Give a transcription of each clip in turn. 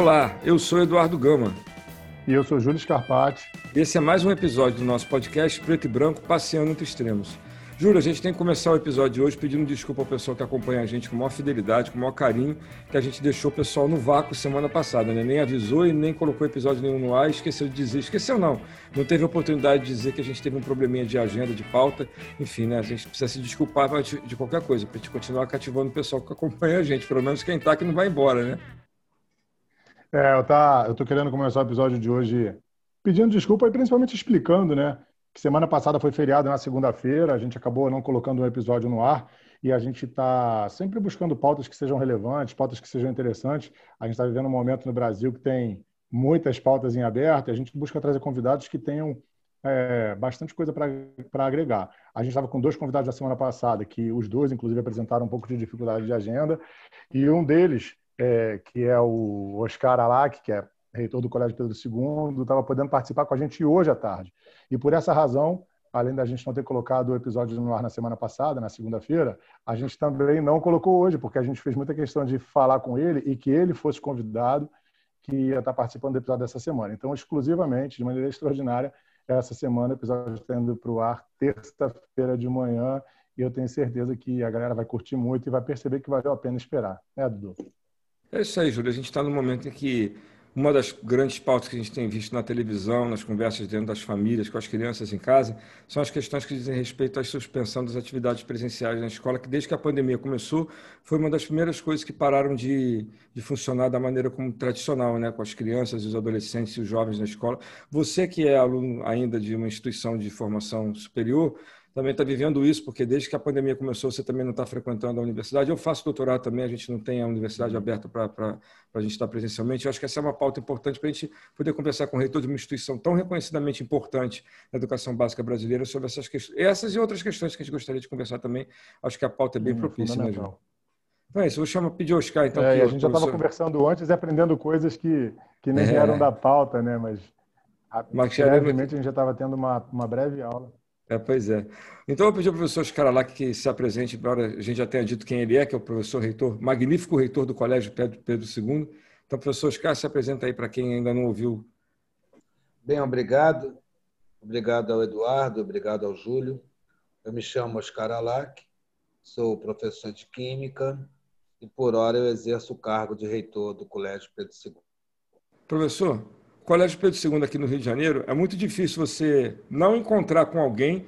Olá, eu sou Eduardo Gama. E eu sou Júlio Scarpati. Esse é mais um episódio do nosso podcast Preto e Branco Passeando entre Extremos. Júlio, a gente tem que começar o episódio de hoje pedindo desculpa ao pessoal que acompanha a gente com maior fidelidade, com maior carinho, que a gente deixou o pessoal no vácuo semana passada, né? Nem avisou e nem colocou episódio nenhum no ar, esqueceu de dizer. Esqueceu não, não teve oportunidade de dizer que a gente teve um probleminha de agenda, de pauta. Enfim, né? A gente precisa se desculpar de qualquer coisa, para a gente continuar cativando o pessoal que acompanha a gente, pelo menos quem está que não vai embora, né? É, eu, tá, eu tô querendo começar o episódio de hoje pedindo desculpa e principalmente explicando, né? Que semana passada foi feriado na segunda-feira, a gente acabou não colocando um episódio no ar e a gente está sempre buscando pautas que sejam relevantes, pautas que sejam interessantes. A gente está vivendo um momento no Brasil que tem muitas pautas em aberto e a gente busca trazer convidados que tenham é, bastante coisa para agregar. A gente estava com dois convidados da semana passada, que os dois, inclusive, apresentaram um pouco de dificuldade de agenda, e um deles é, que é o Oscar Alac, que é reitor do Colégio Pedro II, estava podendo participar com a gente hoje à tarde. E por essa razão, além da gente não ter colocado o episódio no ar na semana passada, na segunda-feira, a gente também não colocou hoje, porque a gente fez muita questão de falar com ele e que ele fosse convidado que ia estar participando do episódio dessa semana. Então, exclusivamente, de maneira extraordinária, essa semana o episódio está indo para o ar terça-feira de manhã e eu tenho certeza que a galera vai curtir muito e vai perceber que valeu a pena esperar. É, Dudu? É isso aí, Júlio. A gente está no momento em que uma das grandes pautas que a gente tem visto na televisão, nas conversas dentro das famílias, com as crianças em casa, são as questões que dizem respeito à suspensão das atividades presenciais na escola, que desde que a pandemia começou, foi uma das primeiras coisas que pararam de, de funcionar da maneira como tradicional, né? com as crianças, os adolescentes e os jovens na escola. Você que é aluno ainda de uma instituição de formação superior, também está vivendo isso, porque desde que a pandemia começou, você também não está frequentando a universidade. Eu faço doutorado também, a gente não tem a universidade aberta para a gente estar presencialmente. Eu acho que essa é uma pauta importante para a gente poder conversar com o reitor de uma instituição tão reconhecidamente importante na educação básica brasileira sobre essas questões, essas e outras questões que a gente gostaria de conversar também. Acho que a pauta é bem hum, propícia, né, João? Então é isso, vou chamar, pedir Oscar, então. É, a gente já estava conversando antes e aprendendo coisas que, que nem é. vieram da pauta, né? Mas, Mas brevemente a gente já estava tendo uma, uma breve aula. É, pois é. Então, eu vou pedir ao professor Escaralac que se apresente, embora a gente já tenha dito quem ele é, que é o professor reitor, magnífico reitor do Colégio Pedro, Pedro II. Então, professor Oscar, se apresenta aí para quem ainda não ouviu. Bem, obrigado. Obrigado ao Eduardo, obrigado ao Júlio. Eu me chamo Oscar Alac, sou professor de Química e, por hora, eu exerço o cargo de reitor do Colégio Pedro II. Professor, Colégio Pedro II aqui no Rio de Janeiro, é muito difícil você não encontrar com alguém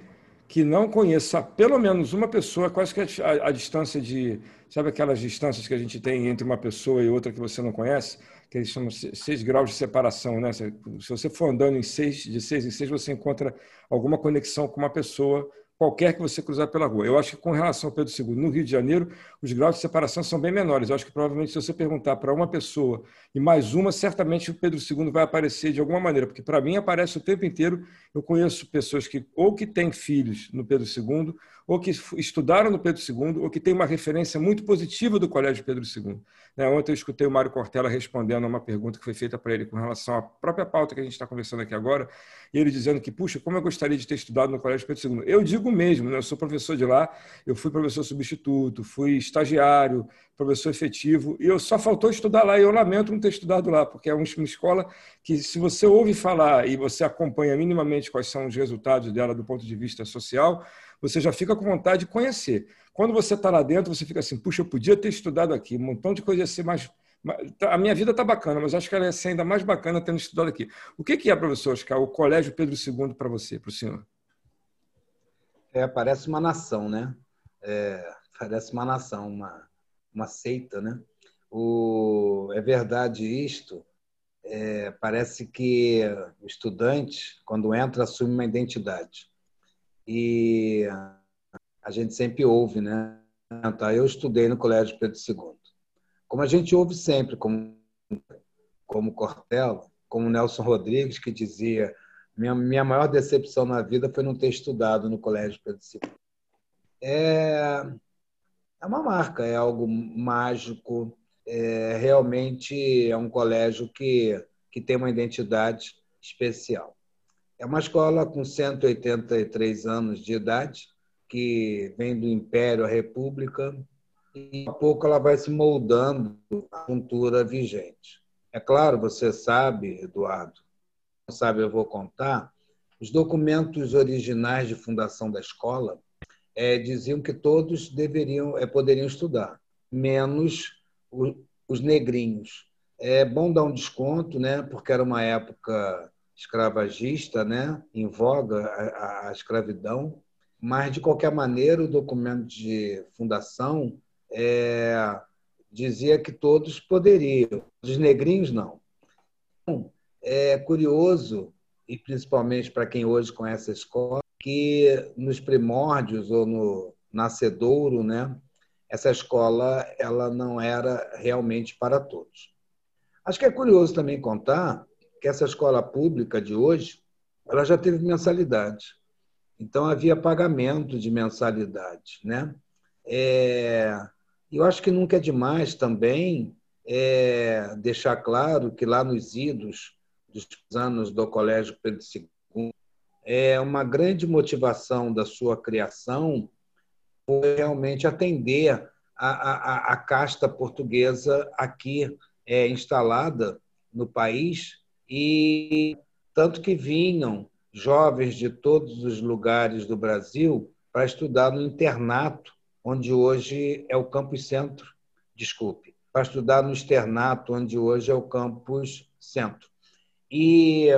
que não conheça pelo menos uma pessoa, quase que a, a, distância de. Sabe aquelas distâncias que a gente tem entre uma pessoa e outra que você não conhece? Que eles chamam seis graus de separação, né? Se, se você for andando em seis, de seis em seis, você encontra alguma conexão com uma pessoa qualquer que você cruzar pela rua. Eu acho que com relação ao Pedro II, no Rio de Janeiro, os graus de separação são bem menores. Eu acho que provavelmente se você perguntar para uma pessoa e mais uma, certamente o Pedro II vai aparecer de alguma maneira, porque para mim aparece o tempo inteiro. Eu conheço pessoas que ou que têm filhos no Pedro II, ou que estudaram no Pedro II, ou que têm uma referência muito positiva do Colégio Pedro II. Né, ontem eu escutei o Mário Cortella respondendo a uma pergunta que foi feita para ele com relação à própria pauta que a gente está conversando aqui agora, e ele dizendo que, puxa, como eu gostaria de ter estudado no Colégio Pedro II. Eu digo mesmo, né, eu sou professor de lá, eu fui professor substituto, fui estagiário, professor efetivo, e eu só faltou estudar lá, e eu lamento não ter estudado lá, porque é uma escola que, se você ouve falar e você acompanha minimamente quais são os resultados dela do ponto de vista social, você já fica com vontade de conhecer. Quando você está lá dentro, você fica assim, puxa, eu podia ter estudado aqui, um montão de coisa ser mais. Tá, a minha vida está bacana, mas acho que ela ia ser ainda mais bacana tendo estudado aqui. O que é, professor Oscar, o Colégio Pedro II para você, para o senhor? É, parece uma nação, né? É, parece uma nação, uma, uma seita, né? O, é verdade isto. É, parece que o estudante, quando entra, assume uma identidade e a gente sempre ouve, né? Tá, eu estudei no Colégio Pedro II. Como a gente ouve sempre, como, como Cortella, como Nelson Rodrigues, que dizia minha, minha maior decepção na vida foi não ter estudado no Colégio Pedro II. É, é uma marca, é algo mágico, é, realmente é um colégio que, que tem uma identidade especial. É uma escola com 183 anos de idade, que vem do Império à República, e a pouco ela vai se moldando à cultura vigente. É claro, você sabe, Eduardo, não sabe, eu vou contar, os documentos originais de fundação da escola é, diziam que todos deveriam, é, poderiam estudar, menos o, os negrinhos. É bom dar um desconto, né? Porque era uma época escravagista, né? Em voga a, a escravidão, mas de qualquer maneira o documento de fundação é, dizia que todos poderiam, os negrinhos não. Então, é curioso e principalmente para quem hoje conhece a escola que nos primórdios ou no nascedouro, né? Essa escola ela não era realmente para todos. Acho que é curioso também contar que essa escola pública de hoje ela já teve mensalidade. Então havia pagamento de mensalidade, né? É, eu acho que nunca é demais também é, deixar claro que lá nos idos dos anos do Colégio Pedro II, é uma grande motivação da sua criação foi realmente atender a, a, a casta portuguesa aqui é, instalada no país e tanto que vinham jovens de todos os lugares do Brasil para estudar no internato, onde hoje é o campus centro, desculpe, para estudar no externato, onde hoje é o campus centro. E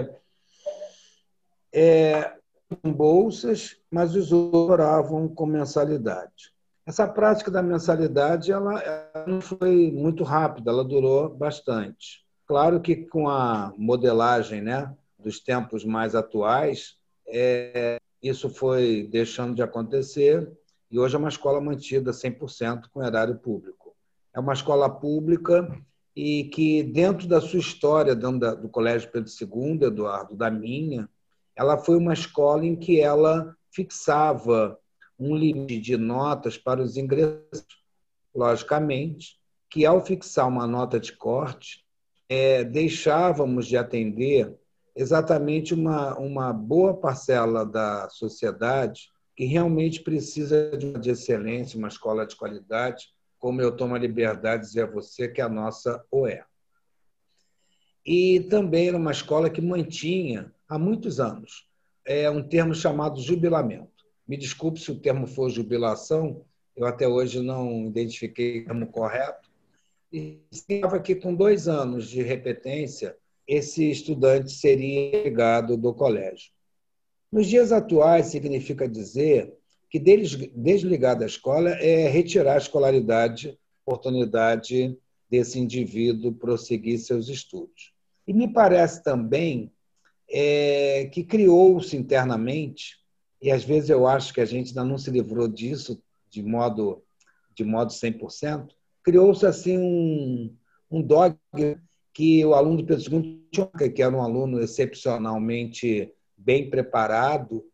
é, com bolsas, mas os oravam com mensalidade. Essa prática da mensalidade ela, ela não foi muito rápida, ela durou bastante. Claro que com a modelagem né, dos tempos mais atuais, é, isso foi deixando de acontecer e hoje é uma escola mantida 100% com erário público. É uma escola pública e que, dentro da sua história, dentro do Colégio Pedro II, Eduardo, da minha, ela foi uma escola em que ela fixava um limite de notas para os ingressos. Logicamente, que ao fixar uma nota de corte, é, deixávamos de atender exatamente uma, uma boa parcela da sociedade que realmente precisa de excelência, uma escola de qualidade, como eu tomo a liberdade de dizer a você que é a nossa OE. E também era uma escola que mantinha, há muitos anos, é um termo chamado jubilamento. Me desculpe se o termo for jubilação, eu até hoje não identifiquei o termo correto, estava que com dois anos de repetência, esse estudante seria ligado do colégio. Nos dias atuais, significa dizer que desligar da escola é retirar a escolaridade, oportunidade desse indivíduo prosseguir seus estudos. E me parece também é, que criou-se internamente, e às vezes eu acho que a gente ainda não se livrou disso de modo, de modo 100%, criou-se assim um, um dogma que o aluno do Pedro II, que era um aluno excepcionalmente bem preparado,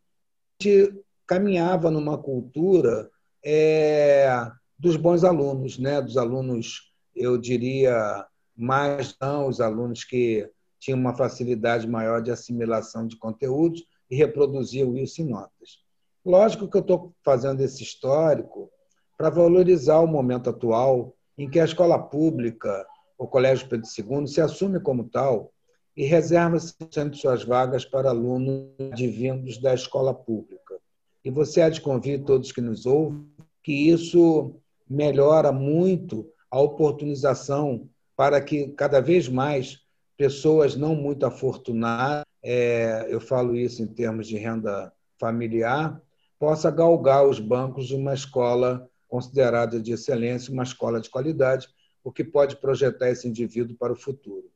caminhava numa cultura é, dos bons alunos, né? dos alunos, eu diria, mais não, os alunos que tinham uma facilidade maior de assimilação de conteúdos e reproduziam isso em notas. Lógico que eu estou fazendo esse histórico para valorizar o momento atual em que a escola pública, o Colégio Pedro II, se assume como tal e reserva 100% de suas vagas para alunos advindos da escola pública. E você há de convir todos que nos ouvem que isso melhora muito a oportunização para que cada vez mais pessoas não muito afortunadas, é, eu falo isso em termos de renda familiar, possa galgar os bancos de uma escola considerada de excelência, uma escola de qualidade, o que pode projetar esse indivíduo para o futuro.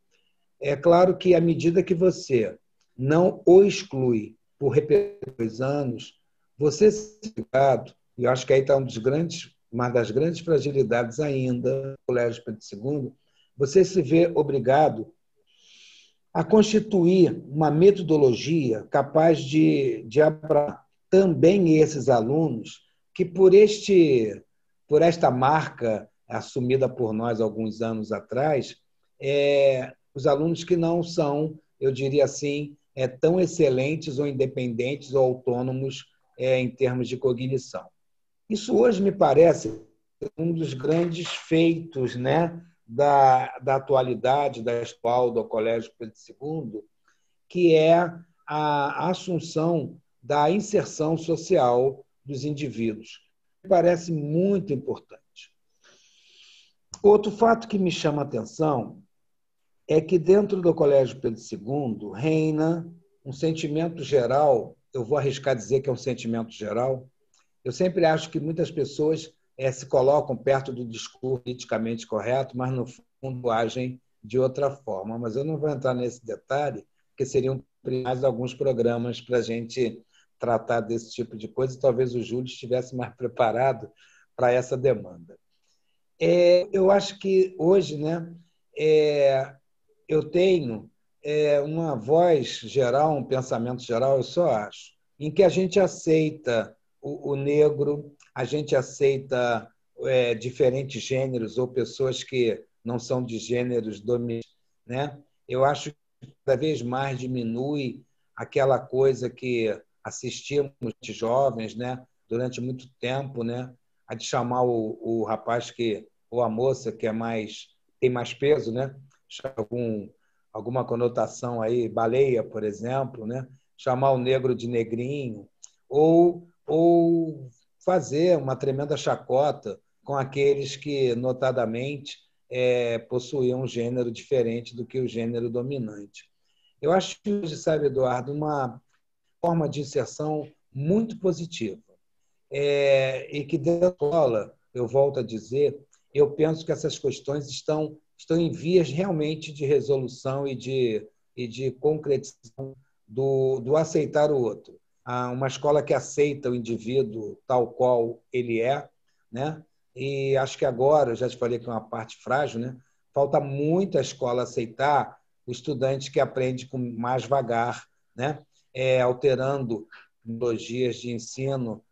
É claro que, à medida que você não o exclui por repetir dois anos, você se e eu acho que aí está um dos grandes, uma das grandes fragilidades ainda do Colégio Pedro II, você se vê obrigado a constituir uma metodologia capaz de, de abraçar também esses alunos que por este por esta marca assumida por nós alguns anos atrás, é, os alunos que não são, eu diria assim, é, tão excelentes ou independentes ou autônomos é, em termos de cognição. Isso hoje me parece um dos grandes feitos né, da, da atualidade da escola do Colégio Pedro II, que é a assunção da inserção social dos indivíduos. Parece muito importante. Outro fato que me chama a atenção é que dentro do Colégio Pedro II reina um sentimento geral, eu vou arriscar dizer que é um sentimento geral. Eu sempre acho que muitas pessoas é, se colocam perto do discurso politicamente correto, mas no fundo agem de outra forma. Mas eu não vou entrar nesse detalhe, porque seriam mais alguns programas para a gente tratar desse tipo de coisa. Talvez o Júlio estivesse mais preparado para essa demanda. É, eu acho que hoje, né, é, eu tenho é, uma voz geral, um pensamento geral, eu só acho, em que a gente aceita o, o negro, a gente aceita é, diferentes gêneros ou pessoas que não são de gêneros dominantes, né? Eu acho que cada vez mais diminui aquela coisa que assistimos de jovens, né? Durante muito tempo, né? A de chamar o, o rapaz que ou a moça que é mais tem mais peso, né? Algum, alguma conotação aí, baleia, por exemplo, né? Chamar o negro de negrinho ou ou fazer uma tremenda chacota com aqueles que notadamente é, possuíam um gênero diferente do que o gênero dominante. Eu acho que sabe, Eduardo, uma forma de inserção muito positiva. É, e que dentro da escola, eu volto a dizer, eu penso que essas questões estão, estão em vias realmente de resolução e de, e de concretização do, do aceitar o outro. Uma escola que aceita o indivíduo tal qual ele é, né? E acho que agora, já te falei que é uma parte frágil, né? Falta muito a escola aceitar o estudante que aprende com mais vagar, né? É, alterando metodologias de ensino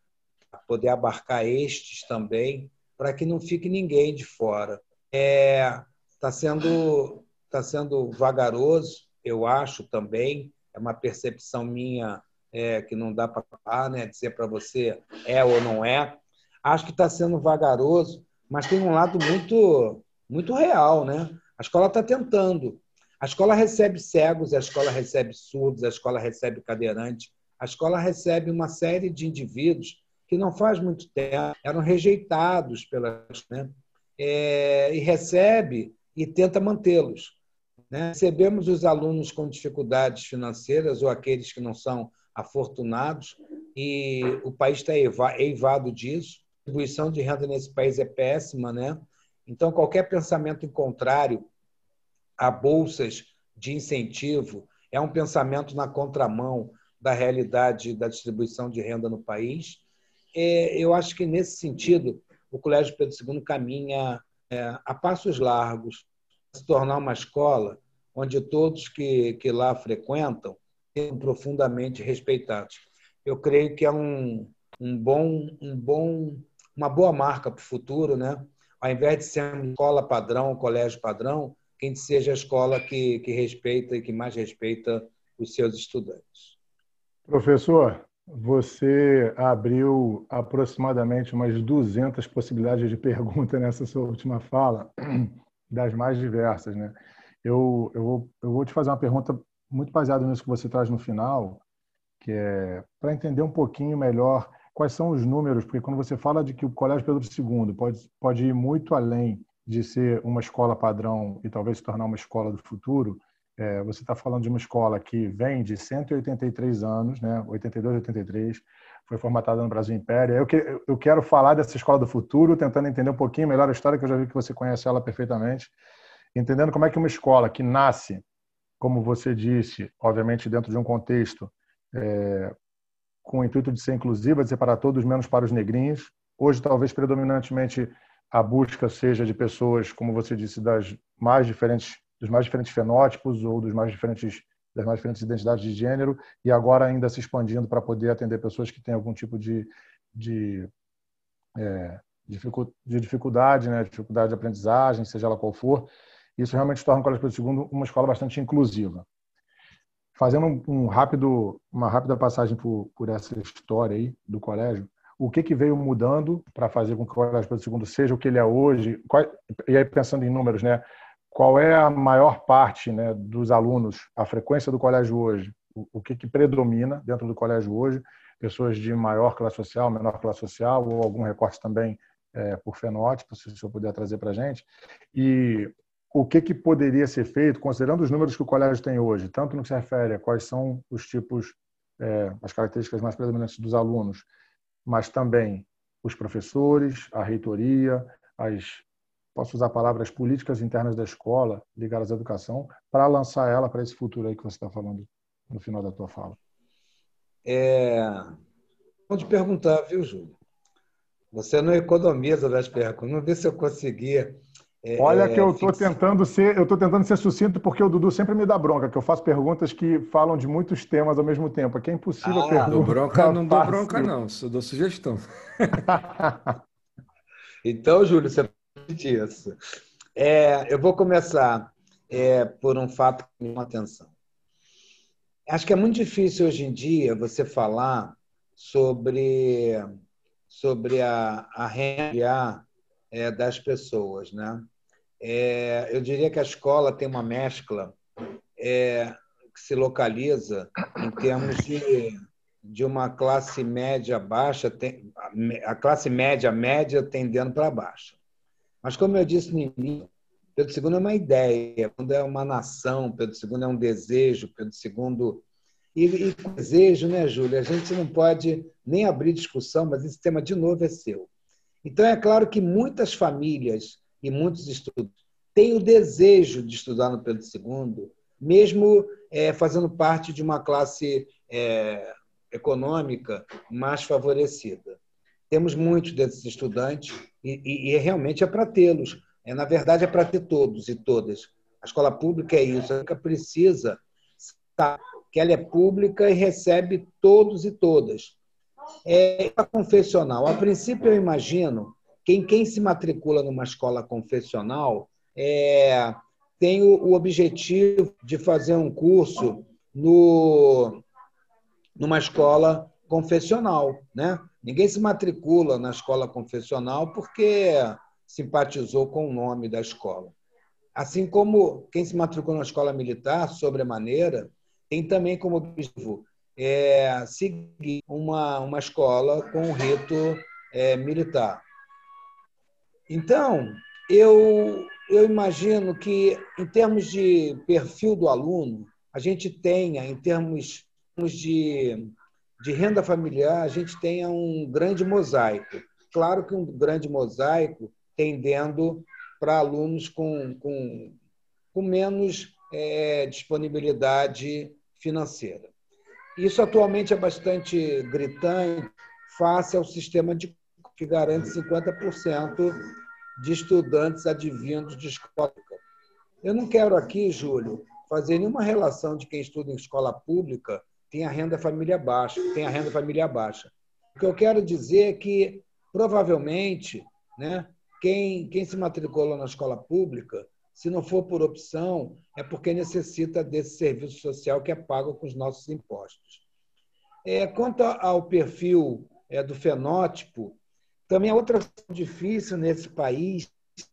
poder abarcar estes também, para que não fique ninguém de fora. Está é, tá sendo, tá sendo vagaroso, eu acho também, é uma percepção minha é, que não dá para né, dizer para você é ou não é. Acho que está sendo vagaroso, mas tem um lado muito, muito real. Né? A escola está tentando. A escola recebe cegos, a escola recebe surdos, a escola recebe cadeirantes, a escola recebe uma série de indivíduos que não faz muito tempo eram rejeitados pela né? É, e recebe e tenta mantê-los. Né? Recebemos os alunos com dificuldades financeiras ou aqueles que não são afortunados e o país está eivado disso. A distribuição de renda nesse país é péssima, né? Então, qualquer pensamento em contrário a bolsas de incentivo é um pensamento na contramão da realidade da distribuição de renda no país. É, eu acho que, nesse sentido, o Colégio Pedro II caminha é, a passos largos se tornar uma escola onde todos que, que lá frequentam sejam profundamente respeitados. Eu creio que é um, um bom, um bom, uma boa marca para o futuro, né? Ao invés de ser uma escola padrão, um colégio padrão, que a gente seja a escola que, que respeita e que mais respeita os seus estudantes. Professor, você abriu aproximadamente umas 200 possibilidades de pergunta nessa sua última fala, das mais diversas, né? Eu, eu, vou, eu vou te fazer uma pergunta muito baseado nisso que você traz no final, que é para entender um pouquinho melhor quais são os números, porque quando você fala de que o Colégio Pedro II pode, pode ir muito além de ser uma escola padrão e talvez se tornar uma escola do futuro, é, você está falando de uma escola que vem de 183 anos, né, 82, 83, foi formatada no Brasil Império. Eu, que, eu quero falar dessa escola do futuro, tentando entender um pouquinho melhor a história, que eu já vi que você conhece ela perfeitamente, entendendo como é que uma escola que nasce como você disse, obviamente dentro de um contexto é, com o intuito de ser inclusiva, de separar todos menos para os negrinhos. Hoje, talvez predominantemente a busca seja de pessoas, como você disse, das mais diferentes, dos mais diferentes fenótipos ou dos mais diferentes das mais diferentes identidades de gênero e agora ainda se expandindo para poder atender pessoas que têm algum tipo de, de, é, de dificuldade, né, dificuldade de aprendizagem, seja ela qual for. Isso realmente torna o Colégio Pedro II uma escola bastante inclusiva. Fazendo um, rápido, uma rápida passagem por, por essa história aí do colégio, o que, que veio mudando para fazer com que o Colégio Pedro II seja o que ele é hoje? Qual, e aí, pensando em números, né? qual é a maior parte né, dos alunos, a frequência do colégio hoje? O, o que, que predomina dentro do colégio hoje? Pessoas de maior classe social, menor classe social, ou algum recorte também é, por fenótipo, se o senhor puder trazer para a gente. E o que, que poderia ser feito, considerando os números que o colégio tem hoje, tanto no que se refere a quais são os tipos, é, as características mais predominantes dos alunos, mas também os professores, a reitoria, as posso usar palavras políticas internas da escola ligadas à educação para lançar ela para esse futuro aí que você está falando no final da tua fala. É... Vou te perguntar, viu, Júlio? Você não economiza das perguntas. Vamos ver se eu conseguia é, Olha que eu estou tentando ser, eu estou tentando ser sucinto porque o Dudu sempre me dá bronca, que eu faço perguntas que falam de muitos temas ao mesmo tempo. Aqui é impossível ah, perguntar. Bronca, não dou bronca não, só dou sugestão. então, Júlio, você pode isso. É, eu vou começar é, por um fato que me chama atenção. Acho que é muito difícil hoje em dia você falar sobre sobre a, a renda é, das pessoas, né? É, eu diria que a escola tem uma mescla é, que se localiza em termos de, de uma classe média baixa, tem, a classe média média tendendo para baixo. Mas, como eu disse no início, Pedro II é uma ideia, quando é uma nação, Pedro II é um desejo, Pedro II. E, e desejo, né, Júlia? A gente não pode nem abrir discussão, mas esse tema, de novo, é seu. Então, é claro que muitas famílias e muitos estudantes têm o desejo de estudar no Pedro II, mesmo é, fazendo parte de uma classe é, econômica mais favorecida. Temos muitos desses estudantes e, e, e realmente é para tê-los. É, na verdade, é para ter todos e todas. A escola pública é isso, ela precisa estar, que ela é pública e recebe todos e todas. É a confessional. A princípio, eu imagino quem, quem se matricula numa escola confessional é, tem o, o, objetivo de fazer um curso no, numa escola confessional. Né? Ninguém se matricula na escola confessional porque simpatizou com o nome da escola. Assim como quem se matricula na escola militar, sobremaneira, tem também como objetivo é, seguir uma, uma escola com um rito é, militar. Então, eu, eu imagino que, em termos de perfil do aluno, a gente tenha, em termos de, de renda familiar, a gente tenha um grande mosaico. Claro que um grande mosaico tendendo para alunos com, com, com menos é, disponibilidade financeira. Isso atualmente é bastante gritante face ao sistema de, que garante 50% de estudantes advindos de escola. Eu não quero aqui, Júlio, fazer nenhuma relação de quem estuda em escola pública tem a renda família baixa, tem a renda família baixa. O que eu quero dizer é que provavelmente, né, quem, quem se matriculou na escola pública se não for por opção, é porque necessita desse serviço social que é pago com os nossos impostos. É, quanto ao perfil é, do fenótipo, também é outra difícil nesse país.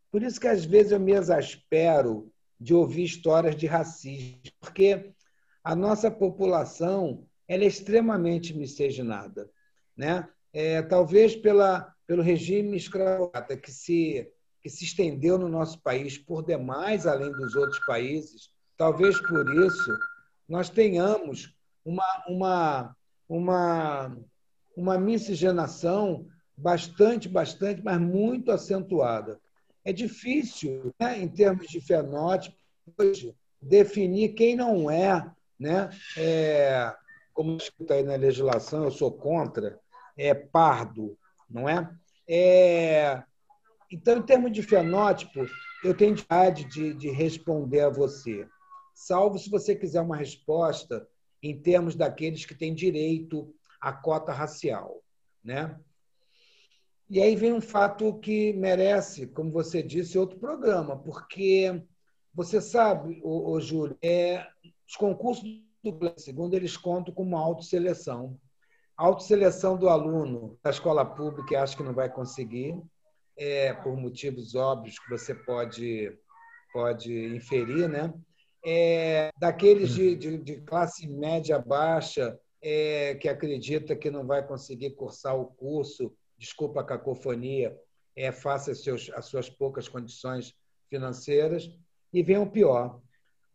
Por isso que às vezes eu me exaspero de ouvir histórias de racismo, porque a nossa população ela é extremamente miscigenada, né? É, talvez pela, pelo regime escravocrata que se que se estendeu no nosso país por demais, além dos outros países. Talvez por isso nós tenhamos uma, uma, uma, uma miscigenação bastante, bastante, mas muito acentuada. É difícil, né, em termos de fenótipo, hoje, definir quem não é, né? É, como está aí na legislação, eu sou contra, é pardo, não é? é então, em termos de fenótipo, eu tenho dificuldade de, de responder a você, salvo se você quiser uma resposta em termos daqueles que têm direito à cota racial. Né? E aí vem um fato que merece, como você disse, outro programa, porque você sabe, ô Júlio, é, os concursos do segundo eles contam com uma autoseleção. autoseleção do aluno da escola pública, acho que não vai conseguir, é, por motivos óbvios que você pode, pode inferir, né? É, daqueles de, de, de, classe média baixa é, que acredita que não vai conseguir cursar o curso, desculpa a cacofonia, é, às, às suas poucas condições financeiras. E vem o pior: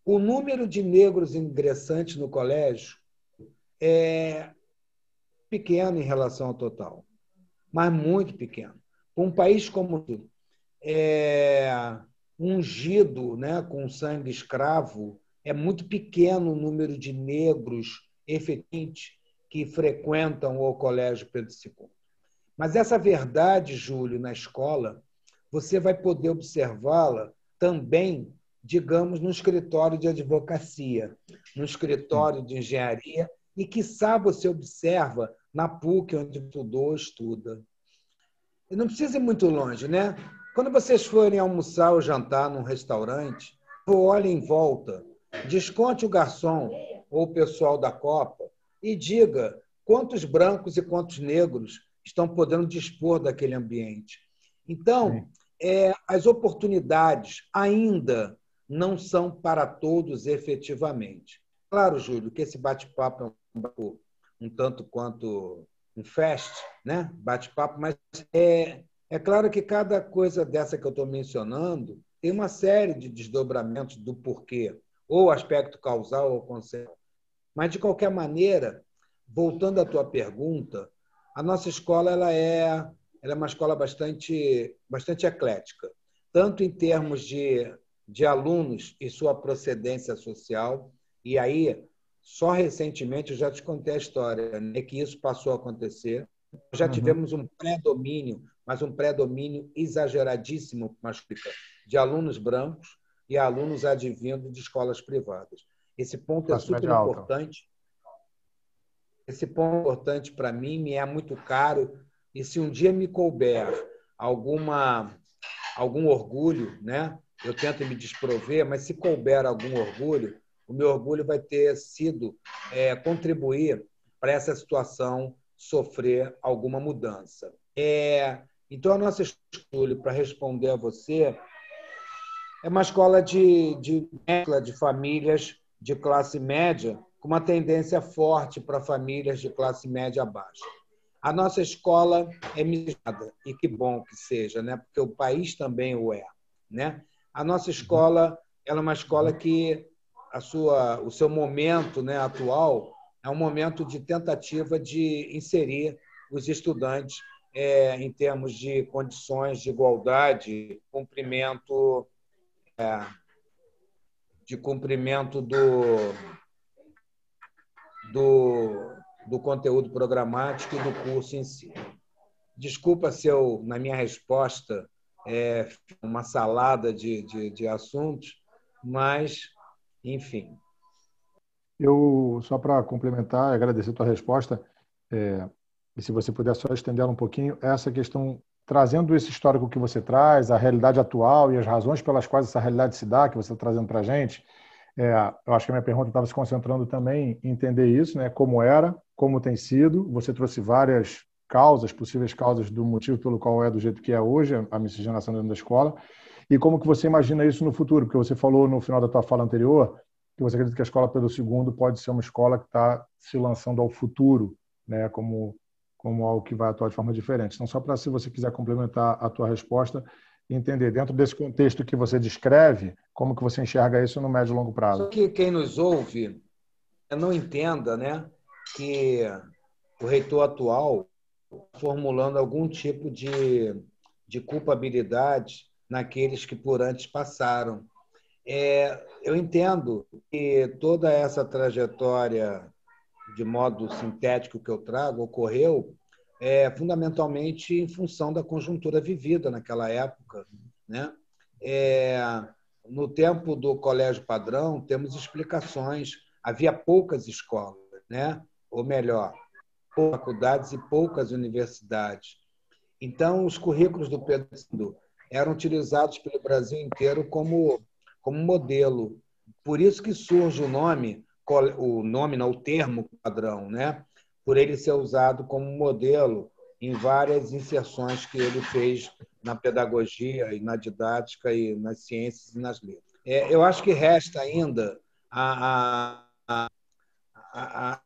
o número de negros ingressantes no colégio é pequeno em relação ao total, mas muito pequeno. Um país como é, ungido né, com sangue escravo, é muito pequeno o número de negros efetivamente que frequentam o Colégio Pedro II. Mas essa verdade, Júlio, na escola, você vai poder observá-la também, digamos, no escritório de advocacia, no escritório de engenharia, e sabe você observa na PUC, onde estudou, estuda. E não precisa ir muito longe, né? Quando vocês forem almoçar ou jantar num restaurante, olhe em volta, desconte o garçom ou o pessoal da Copa e diga quantos brancos e quantos negros estão podendo dispor daquele ambiente. Então, é, as oportunidades ainda não são para todos efetivamente. Claro, Júlio, que esse bate-papo é um, um tanto quanto um fest, né? bate-papo, mas é, é claro que cada coisa dessa que eu estou mencionando tem uma série de desdobramentos do porquê, ou aspecto causal ou conceitual. Mas, de qualquer maneira, voltando à tua pergunta, a nossa escola ela é, ela é uma escola bastante, bastante eclética, tanto em termos de, de alunos e sua procedência social, e aí, só recentemente, eu já te contei a história, né, que isso passou a acontecer. Já uhum. tivemos um pré-domínio, mas um pré-domínio exageradíssimo de alunos brancos e alunos advindo de escolas privadas. Esse ponto é super importante. Esse ponto importante para mim, me é muito caro. E se um dia me couber alguma algum orgulho, né? Eu tento me desprover, mas se couber algum orgulho, o meu orgulho vai ter sido é, contribuir para essa situação sofrer alguma mudança. É, então, a nossa escolha, para responder a você, é uma escola de, de de famílias de classe média, com uma tendência forte para famílias de classe média abaixo. A nossa escola é misturada, e que bom que seja, né? porque o país também o é. Né? A nossa escola ela é uma escola que a sua, o seu momento né, atual é um momento de tentativa de inserir os estudantes é, em termos de condições de igualdade, cumprimento é, de cumprimento do, do, do conteúdo programático e do curso em si. Desculpa se eu, na minha resposta, é uma salada de, de, de assuntos, mas enfim. Eu, só para complementar, agradecer a tua resposta, é, e se você puder só estender um pouquinho, essa questão, trazendo esse histórico que você traz, a realidade atual e as razões pelas quais essa realidade se dá, que você está trazendo para a gente, é, eu acho que a minha pergunta estava se concentrando também em entender isso, né, como era, como tem sido, você trouxe várias causas, possíveis causas do motivo pelo qual é do jeito que é hoje a miscigenação dentro da escola, e como que você imagina isso no futuro? Porque você falou no final da tua fala anterior que você acredita que a escola Pedro II pode ser uma escola que está se lançando ao futuro, né, como como algo que vai atuar de forma diferente. Então, só para se você quiser complementar a tua resposta, entender dentro desse contexto que você descreve, como que você enxerga isso no médio e longo prazo. Só que quem nos ouve não entenda, né, que o reitor atual formulando algum tipo de, de culpabilidade naqueles que por antes passaram. É, eu entendo que toda essa trajetória, de modo sintético que eu trago, ocorreu é, fundamentalmente em função da conjuntura vivida naquela época. Né? É, no tempo do colégio padrão, temos explicações. Havia poucas escolas, né? ou melhor, poucas faculdades e poucas universidades. Então, os currículos do Pedro eram utilizados pelo Brasil inteiro como, como modelo. Por isso que surge o nome, o nome, não, o termo padrão, né? Por ele ser usado como modelo em várias inserções que ele fez na pedagogia e na didática e nas ciências e nas letras. É, eu acho que resta ainda a, a, a, a,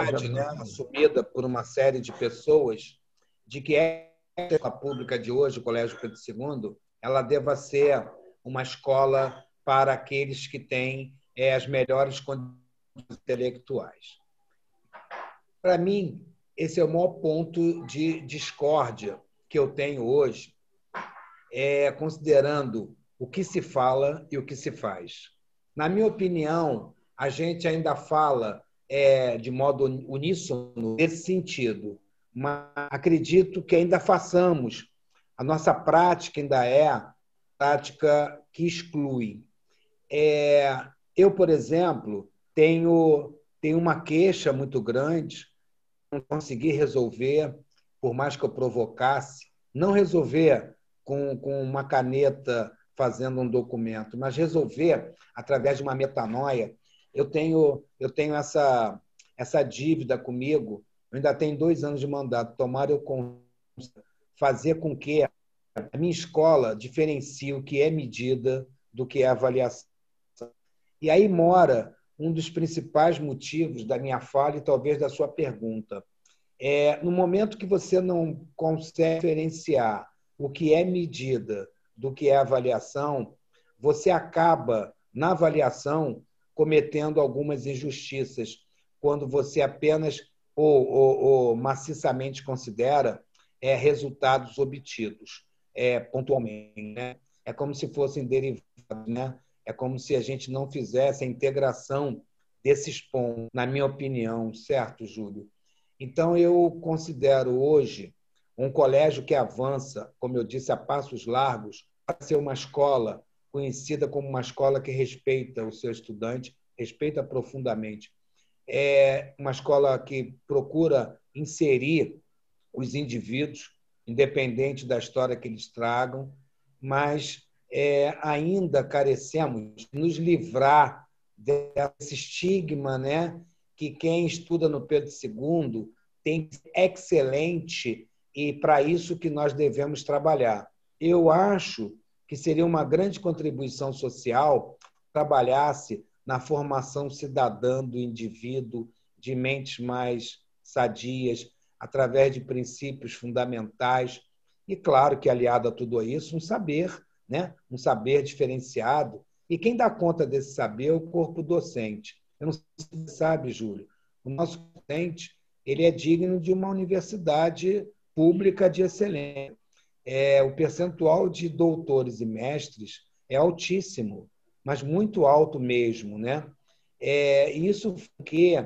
a né, assumida por uma série de pessoas de que é a escola pública de hoje, o Colégio Pedro II, ela deva ser uma escola para aqueles que têm é, as melhores condições intelectuais. Para mim, esse é o maior ponto de discórdia que eu tenho hoje, é, considerando o que se fala e o que se faz. Na minha opinião, a gente ainda fala é, de modo uníssono nesse sentido, mas acredito que ainda façamos. A nossa prática ainda é prática que exclui. É, eu, por exemplo, tenho, tenho uma queixa muito grande, consegui resolver, por mais que eu provocasse, não resolver com, com uma caneta fazendo um documento, mas resolver através de uma metanoia. Eu tenho, eu tenho essa, essa dívida comigo, eu ainda tenho dois anos de mandato, tomara eu fazer com que a minha escola diferencie o que é medida do que é avaliação. E aí mora um dos principais motivos da minha fala e talvez da sua pergunta. É, no momento que você não consegue diferenciar o que é medida do que é avaliação, você acaba, na avaliação, cometendo algumas injustiças, quando você apenas ou, ou, ou maciçamente considera é, resultados obtidos é, pontualmente. Né? É como se fossem derivados, né? É como se a gente não fizesse a integração desses pontos, na minha opinião, certo, Júlio? Então, eu considero hoje um colégio que avança, como eu disse, a passos largos, para ser uma escola conhecida como uma escola que respeita o seu estudante, respeita profundamente. É uma escola que procura inserir os indivíduos, independente da história que eles tragam, mas é, ainda carecemos nos livrar desse estigma, né? Que quem estuda no Pedro II tem excelente e para isso que nós devemos trabalhar. Eu acho que seria uma grande contribuição social trabalhasse na formação cidadã do indivíduo, de mentes mais sadias, através de princípios fundamentais e, claro, que aliado a tudo isso, um saber né? um saber diferenciado. E quem dá conta desse saber é o corpo docente. Eu não sei se você sabe, Júlio, o nosso docente ele é digno de uma universidade pública de excelência. É, o percentual de doutores e mestres é altíssimo, mas muito alto mesmo. Né? É, isso porque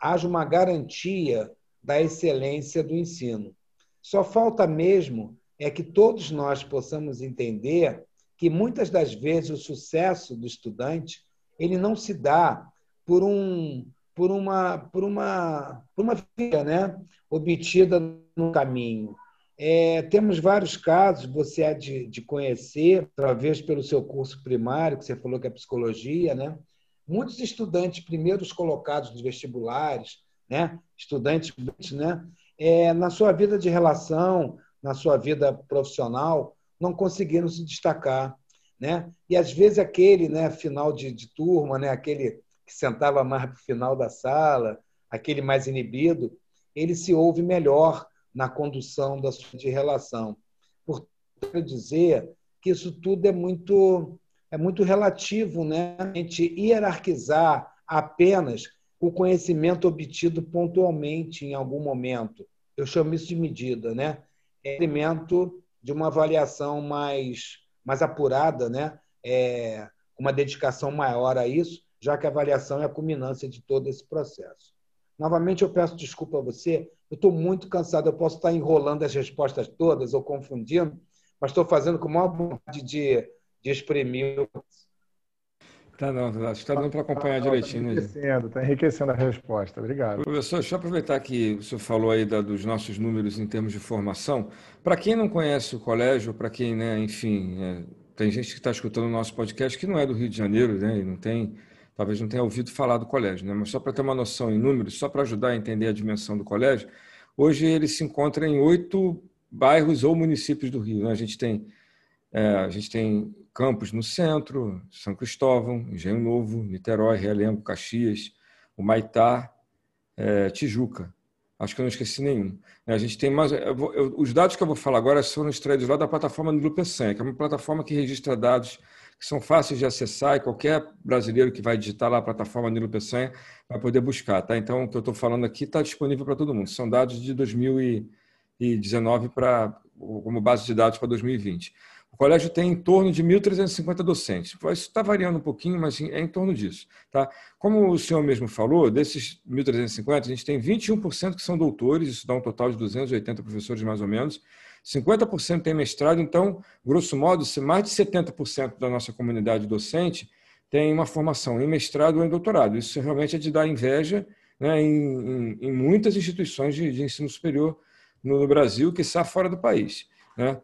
haja uma garantia da excelência do ensino. Só falta mesmo é que todos nós possamos entender que muitas das vezes o sucesso do estudante ele não se dá por um por uma por uma por uma via, né, obtida no caminho. É, temos vários casos, você é de, de conhecer, talvez pelo seu curso primário, que você falou que é psicologia, né? Muitos estudantes primeiros colocados nos vestibulares, né? Estudantes, né? É, na sua vida de relação, na sua vida profissional não conseguiram se destacar. Né? E às vezes aquele né, final de, de turma, né, aquele que sentava mais para o final da sala, aquele mais inibido, ele se ouve melhor na condução da sua de relação. Portanto, dizer que isso tudo é muito é muito relativo, né? A gente hierarquizar apenas o conhecimento obtido pontualmente em algum momento. Eu chamo isso de medida, né? Elemento de uma avaliação mais, mais apurada, né? É, uma dedicação maior a isso, já que a avaliação é a culminância de todo esse processo. Novamente, eu peço desculpa a você, eu estou muito cansado, eu posso estar enrolando as respostas todas ou confundindo, mas estou fazendo com maior vontade de, de exprimir Tá, não, tá, acho que está dando para acompanhar tá, direitinho. Está enriquecendo, está enriquecendo a resposta. Obrigado. Professor, deixa eu aproveitar que o senhor falou aí da, dos nossos números em termos de formação. Para quem não conhece o colégio, para quem, né, enfim, é, tem gente que está escutando o nosso podcast que não é do Rio de Janeiro, né, e não tem talvez não tenha ouvido falar do colégio, né? mas só para ter uma noção em números, só para ajudar a entender a dimensão do colégio, hoje ele se encontra em oito bairros ou municípios do Rio. Né? A gente tem é, a gente tem campos no centro, São Cristóvão, Engenho Novo, Niterói, Realengo, Caxias, o Maitá, é, Tijuca. Acho que eu não esqueci nenhum. A gente tem mais. Eu vou, eu, os dados que eu vou falar agora são extraídos lá da plataforma do Lupesan, que é uma plataforma que registra dados que são fáceis de acessar e qualquer brasileiro que vai digitar lá a plataforma Nilo Peçanha vai poder buscar. Tá? Então, o que eu estou falando aqui está disponível para todo mundo. São dados de 2019 pra, como base de dados para 2020. O colégio tem em torno de 1.350 docentes. Isso está variando um pouquinho, mas é em torno disso. Tá? Como o senhor mesmo falou, desses 1.350, a gente tem 21% que são doutores, isso dá um total de 280 professores mais ou menos. 50% tem mestrado, então, grosso modo, mais de 70% da nossa comunidade docente tem uma formação em mestrado ou em doutorado. Isso realmente é de dar inveja né, em, em, em, muitas instituições de, de ensino superior no, no Brasil, que está fora do país. Né?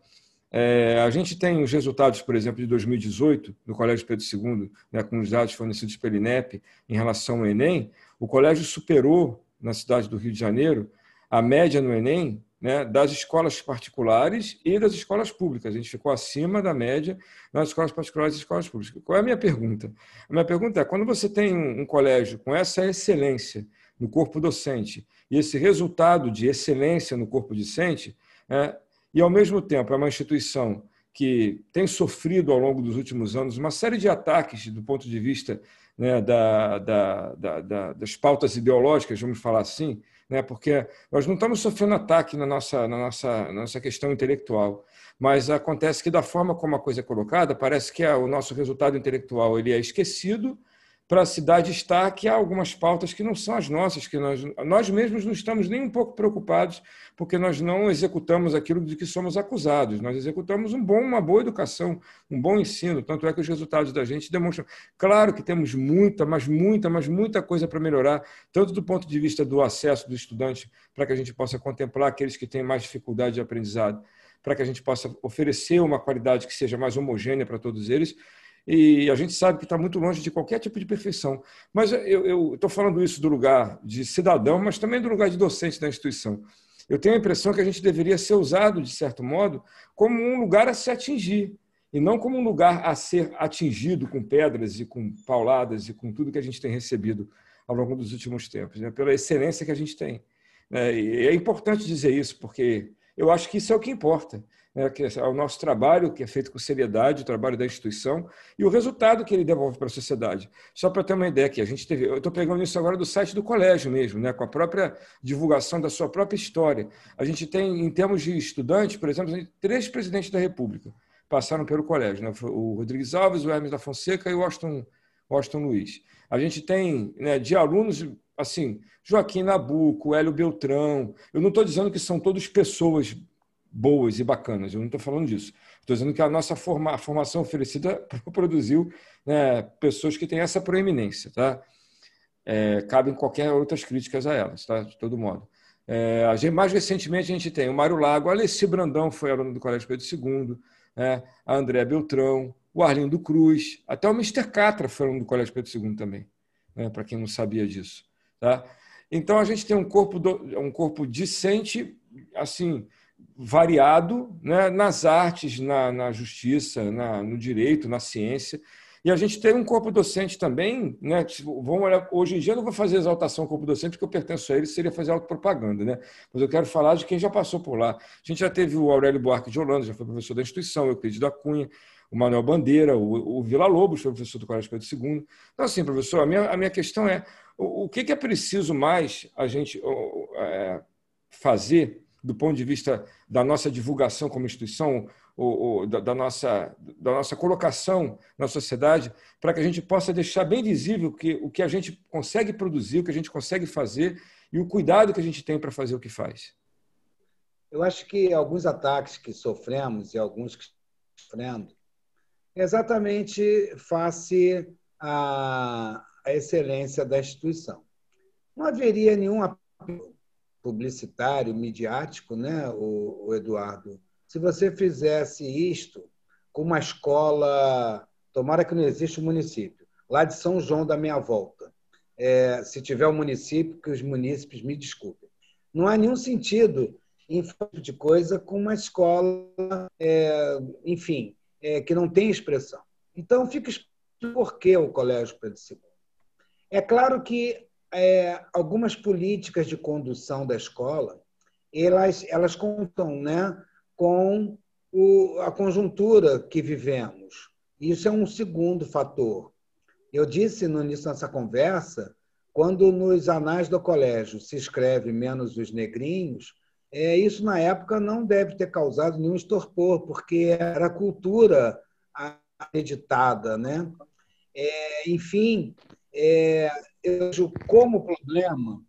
É, a gente tem os resultados, por exemplo, de 2018, no Colégio Pedro II, né, com os dados fornecidos pelo INEP em relação ao Enem, o colégio superou, na cidade do Rio de Janeiro, a média no Enem né, das escolas particulares e das escolas públicas. A gente ficou acima da média nas escolas particulares e escolas públicas. Qual é a minha pergunta? A minha pergunta é: quando você tem um, um colégio com essa excelência no corpo docente e esse resultado de excelência no corpo docente, é, e, ao mesmo tempo, é uma instituição que tem sofrido, ao longo dos últimos anos, uma série de ataques do ponto de vista né, da, da, da, das pautas ideológicas, vamos falar assim, né, porque nós não estamos sofrendo ataque na nossa, na, nossa, na nossa questão intelectual, mas acontece que, da forma como a coisa é colocada, parece que o nosso resultado intelectual ele é esquecido para a cidade estar que há algumas pautas que não são as nossas, que nós, nós mesmos não estamos nem um pouco preocupados, porque nós não executamos aquilo de que somos acusados. Nós executamos um bom, uma boa educação, um bom ensino, tanto é que os resultados da gente demonstram. Claro que temos muita, mas muita, mas muita coisa para melhorar, tanto do ponto de vista do acesso do estudante, para que a gente possa contemplar aqueles que têm mais dificuldade de aprendizado, para que a gente possa oferecer uma qualidade que seja mais homogênea para todos eles, e a gente sabe que está muito longe de qualquer tipo de perfeição. Mas eu estou falando isso do lugar de cidadão, mas também do lugar de docente da instituição. Eu tenho a impressão que a gente deveria ser usado, de certo modo, como um lugar a se atingir, e não como um lugar a ser atingido com pedras e com pauladas e com tudo que a gente tem recebido ao longo dos últimos tempos, né? pela excelência que a gente tem. Né? E é importante dizer isso, porque eu acho que isso é o que importa né, que é o nosso trabalho, que é feito com seriedade, o trabalho da instituição, e o resultado que ele devolve para a sociedade. Só para ter uma ideia aqui, a gente teve, eu estou pegando isso agora do site do colégio mesmo, né, com a própria divulgação da sua própria história. A gente tem, em termos de estudantes, por exemplo, três presidentes da República passaram pelo colégio, né, o Rodrigues Alves, o Hermes da Fonseca e o Washington, Washington Luiz. A gente tem né, de alunos assim, Joaquim Nabuco, Hélio Beltrão. Eu não estou dizendo que são todos pessoas boas e bacanas. Eu não estou falando disso. Estou dizendo que a nossa forma, a formação oferecida produziu né, pessoas que têm essa proeminência. Tá? É, cabem qualquer outras críticas a elas, tá? de todo modo. É, a gente, mais recentemente, a gente tem o Mário Lago, a Alessi Brandão foi aluno do Colégio Pedro II, né? a André Beltrão, o Arlindo Cruz, até o Mr. Catra foi aluno do Colégio Pedro II também, né? para quem não sabia disso. Tá? Então, a gente tem um corpo, do, um corpo discente, assim, variado né, nas artes, na, na justiça, na, no direito, na ciência. E a gente tem um corpo docente também, né? Vamos olhar, hoje em dia eu não vou fazer exaltação ao corpo docente, porque eu pertenço a ele, seria fazer autopropaganda, né? Mas eu quero falar de quem já passou por lá. A gente já teve o Aurélio Buarque de Holanda, já foi professor da instituição, o Euclides da Cunha, o Manuel Bandeira, o, o Vila Lobos foi professor do Colégio Pedro II. Então, assim, professor, a minha, a minha questão é o, o que, que é preciso mais a gente é, fazer do ponto de vista da nossa divulgação como instituição, ou, ou da, da, nossa, da nossa colocação na sociedade, para que a gente possa deixar bem visível que, o que a gente consegue produzir, o que a gente consegue fazer e o cuidado que a gente tem para fazer o que faz. Eu acho que alguns ataques que sofremos e alguns que sofrendo é exatamente face à, à excelência da instituição. Não haveria nenhum apelo publicitário, midiático, né, o, o Eduardo? Se você fizesse isto com uma escola, tomara que não exista o um município, lá de São João da Minha Volta. É, se tiver um município, que os munícipes me desculpem. Não há nenhum sentido em fazer de coisa com uma escola, é, enfim, é, que não tem expressão. Então, fica explicando por que o Colégio Pedro II. É claro que é, algumas políticas de condução da escola elas, elas contam né, com o, a conjuntura que vivemos. Isso é um segundo fator. Eu disse no início dessa conversa, quando nos anais do colégio se escreve menos os negrinhos, é, isso na época não deve ter causado nenhum estorpor, porque era cultura acreditada. Né? É, enfim, é, eu vejo como problema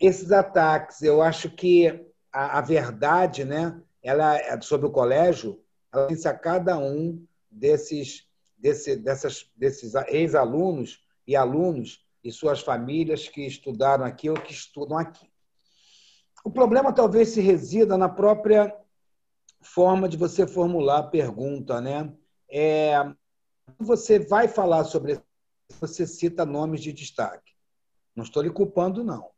esses ataques. Eu acho que a, a verdade né, ela, é sobre o colégio, ela tem a cada um desses, desse, dessas, desses ex-alunos e alunos e suas famílias que estudaram aqui ou que estudam aqui. O problema talvez se resida na própria forma de você formular a pergunta, né? É, você vai falar sobre você cita nomes de destaque. Não estou lhe culpando, não.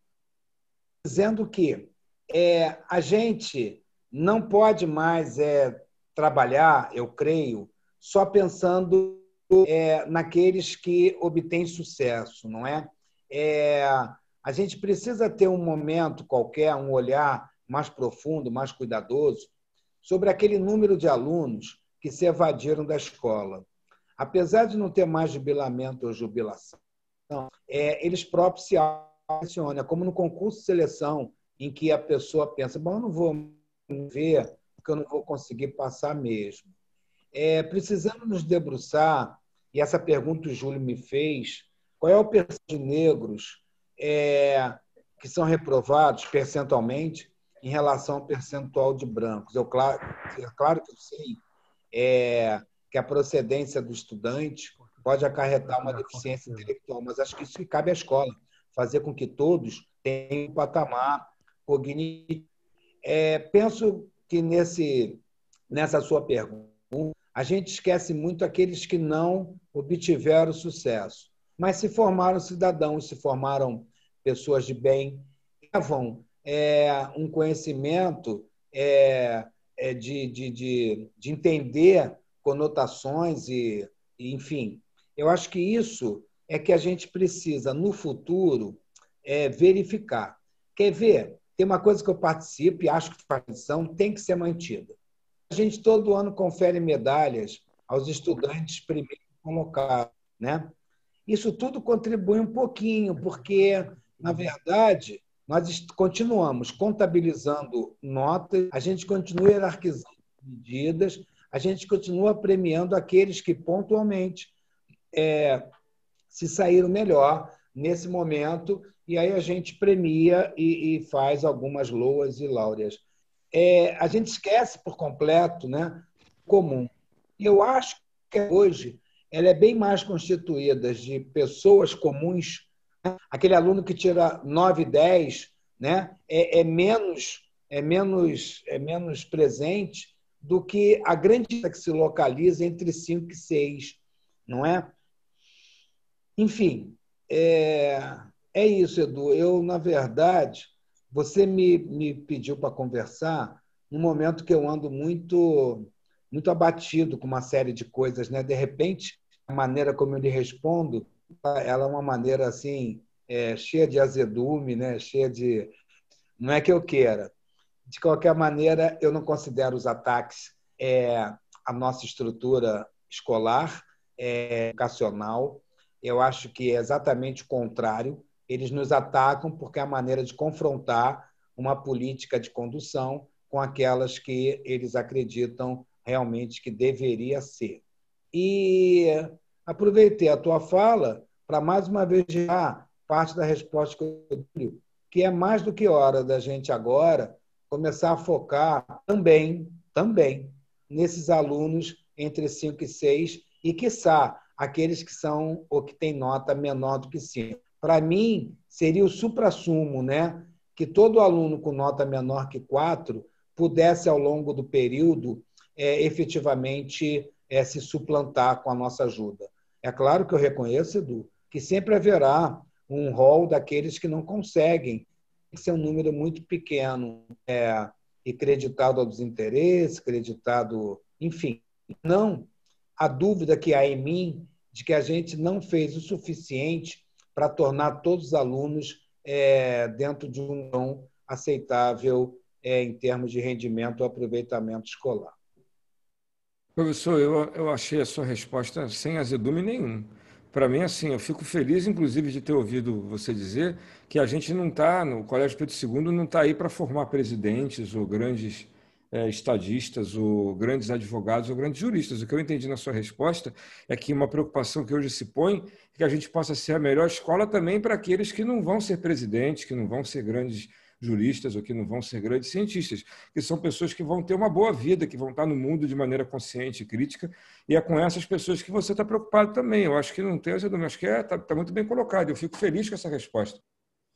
Dizendo que é, a gente não pode mais é, trabalhar, eu creio, só pensando é, naqueles que obtêm sucesso, não é? é? A gente precisa ter um momento qualquer, um olhar mais profundo, mais cuidadoso sobre aquele número de alunos que se evadiram da escola. Apesar de não ter mais jubilamento ou jubilação, é, eles próprios se acionam, como no concurso de seleção, em que a pessoa pensa, bom, eu não vou ver, porque eu não vou conseguir passar mesmo. É, precisamos nos debruçar, e essa pergunta o Júlio me fez, qual é o percentual de negros é, que são reprovados percentualmente em relação ao percentual de brancos? Eu, claro, é claro que eu sei é, que a procedência do estudante pode acarretar uma deficiência intelectual, mas acho que isso cabe à escola, fazer com que todos tenham um patamar cognitivo. É, penso que nesse, nessa sua pergunta, a gente esquece muito aqueles que não obtiveram sucesso, mas se formaram cidadãos, se formaram pessoas de bem, levam é, um conhecimento é, é, de, de, de, de, entender conotações e, enfim. Eu acho que isso é que a gente precisa, no futuro, é, verificar. Quer ver? Tem uma coisa que eu participo e acho que tradição tem que ser mantida. A gente todo ano confere medalhas aos estudantes primeiro colocados, né? Isso tudo contribui um pouquinho, porque na verdade nós continuamos contabilizando notas, a gente continua hierarquizando medidas, a gente continua premiando aqueles que pontualmente é, se saíram melhor nesse momento e aí a gente premia e, e faz algumas loas e láureas. É, a gente esquece por completo né, comum. E eu acho que hoje ela é bem mais constituída de pessoas comuns. Né? Aquele aluno que tira 9, 10 né, é, é, menos, é, menos, é menos presente do que a grande que se localiza entre 5 e 6, não é? Enfim, é, é isso, Edu. Eu, na verdade, você me, me pediu para conversar num momento que eu ando muito muito abatido com uma série de coisas, né? De repente, a maneira como eu lhe respondo, ela é uma maneira assim é, cheia de azedume, né? Cheia de não é que eu queira. De qualquer maneira, eu não considero os ataques é, a nossa estrutura escolar, é, educacional. Eu acho que é exatamente o contrário eles nos atacam porque é a maneira de confrontar uma política de condução com aquelas que eles acreditam realmente que deveria ser. E aproveitei a tua fala para mais uma vez já parte da resposta que eu dei, que é mais do que hora da gente agora começar a focar também, também nesses alunos entre 5 e 6 e, quiçá, aqueles que são ou que têm nota menor do que 5 para mim, seria o suprassumo, né? que todo aluno com nota menor que 4 pudesse, ao longo do período, é, efetivamente é, se suplantar com a nossa ajuda. É claro que eu reconheço, Edu, que sempre haverá um rol daqueles que não conseguem. Que ser um número muito pequeno é, e creditado aos interesses, creditado, enfim. Não a dúvida que há em mim de que a gente não fez o suficiente para tornar todos os alunos é, dentro de um não aceitável é, em termos de rendimento ou aproveitamento escolar. Professor, eu, eu achei a sua resposta sem azedume nenhum. Para mim, assim, eu fico feliz, inclusive, de ter ouvido você dizer que a gente não está, no Colégio Pedro II, não está aí para formar presidentes ou grandes é, estadistas ou grandes advogados ou grandes juristas. O que eu entendi na sua resposta é que uma preocupação que hoje se põe é que a gente possa ser a melhor escola também para aqueles que não vão ser presidentes, que não vão ser grandes juristas ou que não vão ser grandes cientistas, que são pessoas que vão ter uma boa vida, que vão estar no mundo de maneira consciente e crítica, e é com essas pessoas que você está preocupado também. Eu acho que não tem, eu acho que está é, tá, tá muito bem colocado. Eu fico feliz com essa resposta.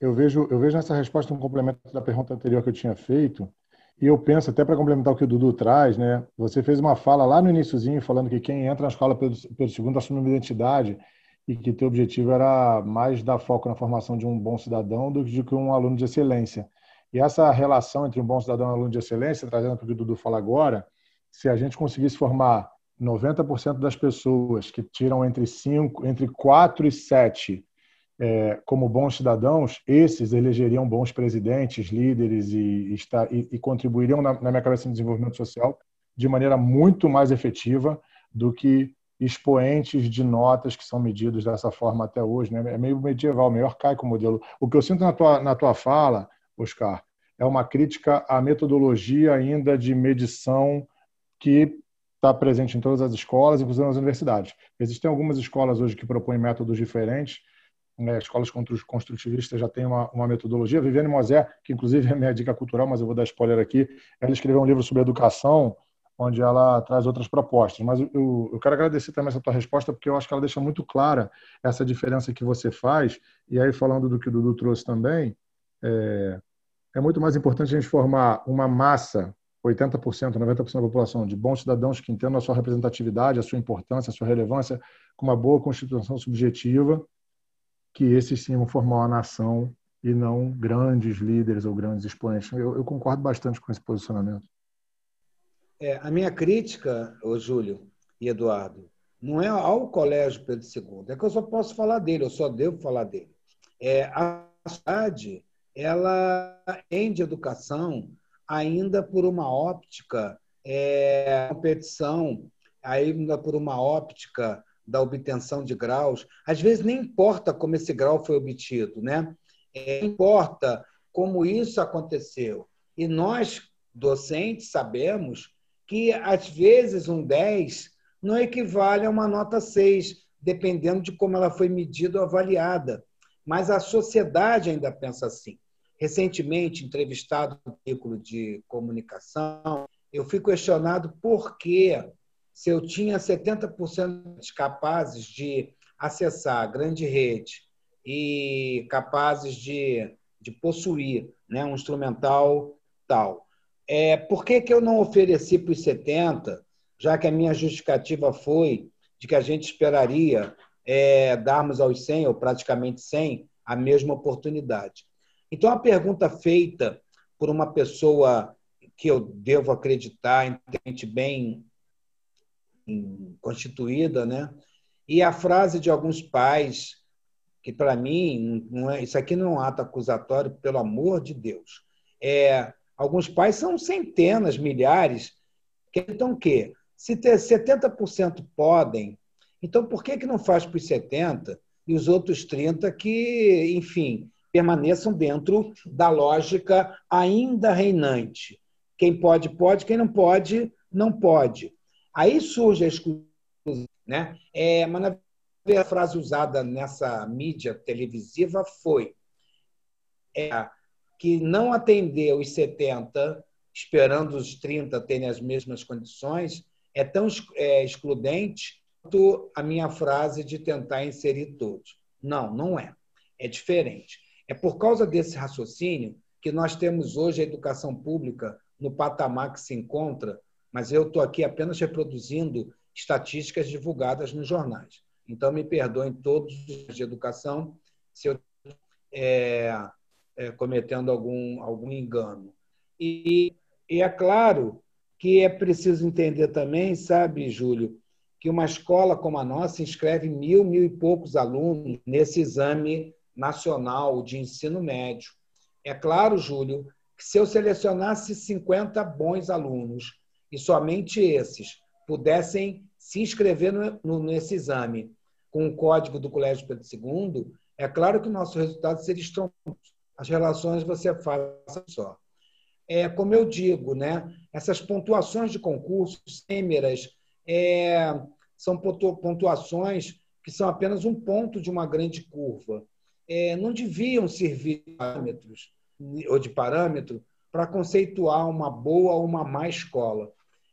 Eu vejo, eu vejo nessa resposta um complemento da pergunta anterior que eu tinha feito, e eu penso, até para complementar o que o Dudu traz, né? Você fez uma fala lá no iníciozinho falando que quem entra na escola pelo, pelo segundo assume uma identidade e que teu objetivo era mais dar foco na formação de um bom cidadão do que de um aluno de excelência. E essa relação entre um bom cidadão e um aluno de excelência, trazendo para o que o Dudu fala agora, se a gente conseguisse formar 90% das pessoas que tiram entre 5, entre 4 e 7 é, como bons cidadãos, esses elegeriam bons presidentes, líderes e, e, e contribuiriam, na, na, minha cabeça, no desenvolvimento social de maneira muito mais efetiva do que expoentes de notas que são medidos dessa forma até hoje. Né? É meio medieval, meio arcaico o modelo. O que eu sinto na tua, na tua fala, Oscar, é uma crítica à metodologia ainda de medição que está presente em todas as escolas, inclusive nas universidades. Existem algumas escolas hoje que propõem métodos diferentes, né, escolas construtivistas já têm uma, uma, metodologia. Viviane Mosé, que inclusive é minha dica cultural, mas eu vou dar spoiler aqui, ela escreveu um livro sobre educação, onde ela traz outras propostas. Mas eu, eu quero agradecer também essa tua resposta, porque eu acho que ela deixa muito clara essa diferença que você faz. E aí, falando do que o Dudu trouxe também, é, é muito mais importante a gente formar uma massa 80%, 90% da população de bons cidadãos que entendam a sua representatividade, a sua importância, a sua relevância, com uma boa constituição subjetiva, que esses sim vão formar uma nação e não grandes líderes ou grandes expoentes. Eu, eu concordo bastante com esse posicionamento. É, a minha crítica, ô Júlio e Eduardo, não é ao Colégio Pedro II, é que eu só posso falar dele, eu só devo falar dele. É, a cidade, ela tem de educação ainda por uma óptica é, competição, ainda por uma óptica da obtenção de graus, às vezes nem importa como esse grau foi obtido, né? É, importa como isso aconteceu. E nós, docentes, sabemos que, às vezes, um 10 não equivale a uma nota 6, dependendo de como ela foi medida ou avaliada. Mas a sociedade ainda pensa assim. Recentemente, entrevistado no veículo de comunicação, eu fui questionado por que se eu tinha 70% capazes de acessar a grande rede e capazes de, de possuir né, um instrumental tal, é, por que, que eu não ofereci para os 70, já que a minha justificativa foi de que a gente esperaria é, darmos aos 100, ou praticamente 100, a mesma oportunidade? Então, a pergunta feita por uma pessoa que eu devo acreditar, entende bem constituída, né? E a frase de alguns pais, que para mim, não é, isso aqui não é um ato acusatório, pelo amor de Deus. É, alguns pais são centenas, milhares, que então que se ter 70% podem, então por que, que não faz para os 70% e os outros 30% que, enfim, permaneçam dentro da lógica ainda reinante? Quem pode, pode, quem não pode, não pode. Aí surge a exclusão. Né? É, mas, na a frase usada nessa mídia televisiva foi é, que não atender os 70, esperando os 30 terem as mesmas condições, é tão é, excludente quanto a minha frase de tentar inserir todos. Não, não é. É diferente. É por causa desse raciocínio que nós temos hoje a educação pública no patamar que se encontra mas eu estou aqui apenas reproduzindo estatísticas divulgadas nos jornais. Então, me perdoem todos os de educação se eu é, é, cometendo algum, algum engano. E, e é claro que é preciso entender também, sabe, Júlio, que uma escola como a nossa inscreve mil, mil e poucos alunos nesse exame nacional de ensino médio. É claro, Júlio, que se eu selecionasse 50 bons alunos e somente esses pudessem se inscrever no, no, nesse exame com o código do Colégio Pedro II, é claro que o nosso resultado seria estrondoso. As relações você faz só. É, como eu digo, né, essas pontuações de concursos, sêmeras, é, são pontuações que são apenas um ponto de uma grande curva. É, não deviam servir de parâmetros ou de parâmetro para conceituar uma boa ou uma má escola.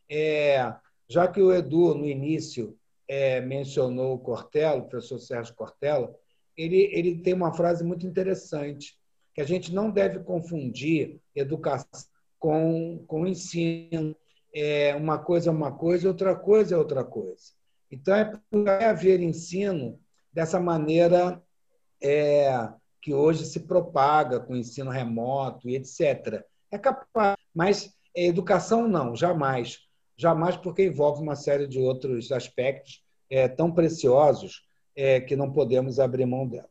É, já que o Edu, no início, é, mencionou o Cortella, o professor Sérgio Cortella, ele, ele tem uma frase muito interessante, que a gente não deve confundir educação com, com ensino. É, uma coisa é uma coisa, outra coisa é outra coisa. Então, é haver ensino dessa maneira é, que hoje se propaga com ensino remoto e etc. É capaz, mas educação não, jamais. Jamais, porque envolve uma série de outros aspectos é, tão preciosos é, que não podemos abrir mão delas.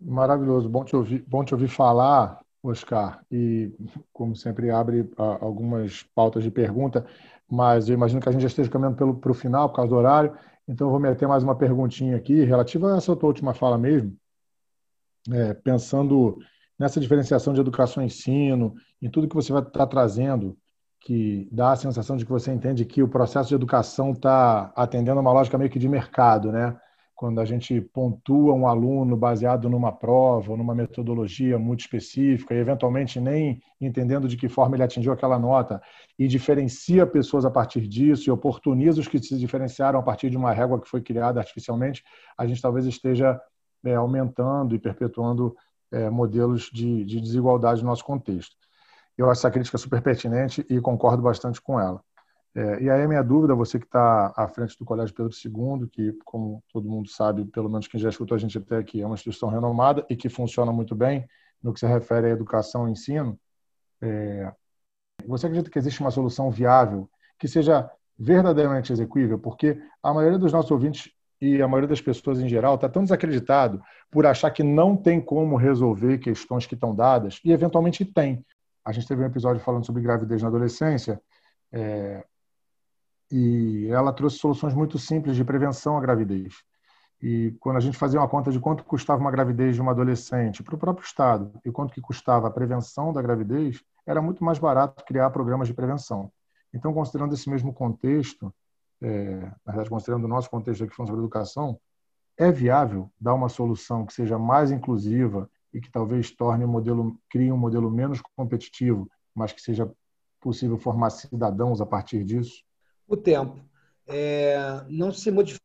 Maravilhoso, bom te ouvir, bom te ouvir falar, Oscar. E, como sempre, abre algumas pautas de pergunta, mas eu imagino que a gente já esteja caminhando para o final, por causa do horário. Então, eu vou meter mais uma perguntinha aqui, relativa a essa tua última fala mesmo, é, pensando nessa diferenciação de educação e ensino, em tudo que você vai estar trazendo, que dá a sensação de que você entende que o processo de educação está atendendo a uma lógica meio que de mercado, né? quando a gente pontua um aluno baseado numa prova ou numa metodologia muito específica e eventualmente nem entendendo de que forma ele atingiu aquela nota e diferencia pessoas a partir disso e oportuniza os que se diferenciaram a partir de uma régua que foi criada artificialmente, a gente talvez esteja é, aumentando e perpetuando é, modelos de, de desigualdade no nosso contexto. Eu acho essa crítica super pertinente e concordo bastante com ela. É, e aí a minha dúvida, você que está à frente do Colégio Pedro II, que, como todo mundo sabe, pelo menos quem já escutou a gente até aqui, é uma instituição renomada e que funciona muito bem no que se refere à educação e ensino, é, você acredita que existe uma solução viável que seja verdadeiramente execuível? Porque a maioria dos nossos ouvintes e a maioria das pessoas em geral está tão desacreditado por achar que não tem como resolver questões que estão dadas, e eventualmente tem. A gente teve um episódio falando sobre gravidez na adolescência, é, e ela trouxe soluções muito simples de prevenção à gravidez. E quando a gente fazia uma conta de quanto custava uma gravidez de uma adolescente para o próprio Estado e quanto que custava a prevenção da gravidez, era muito mais barato criar programas de prevenção. Então, considerando esse mesmo contexto, é, na verdade, considerando o nosso contexto aqui falando sobre educação, é viável dar uma solução que seja mais inclusiva e que talvez torne o modelo, crie um modelo menos competitivo, mas que seja possível formar cidadãos a partir disso? o tempo. É, não se modifica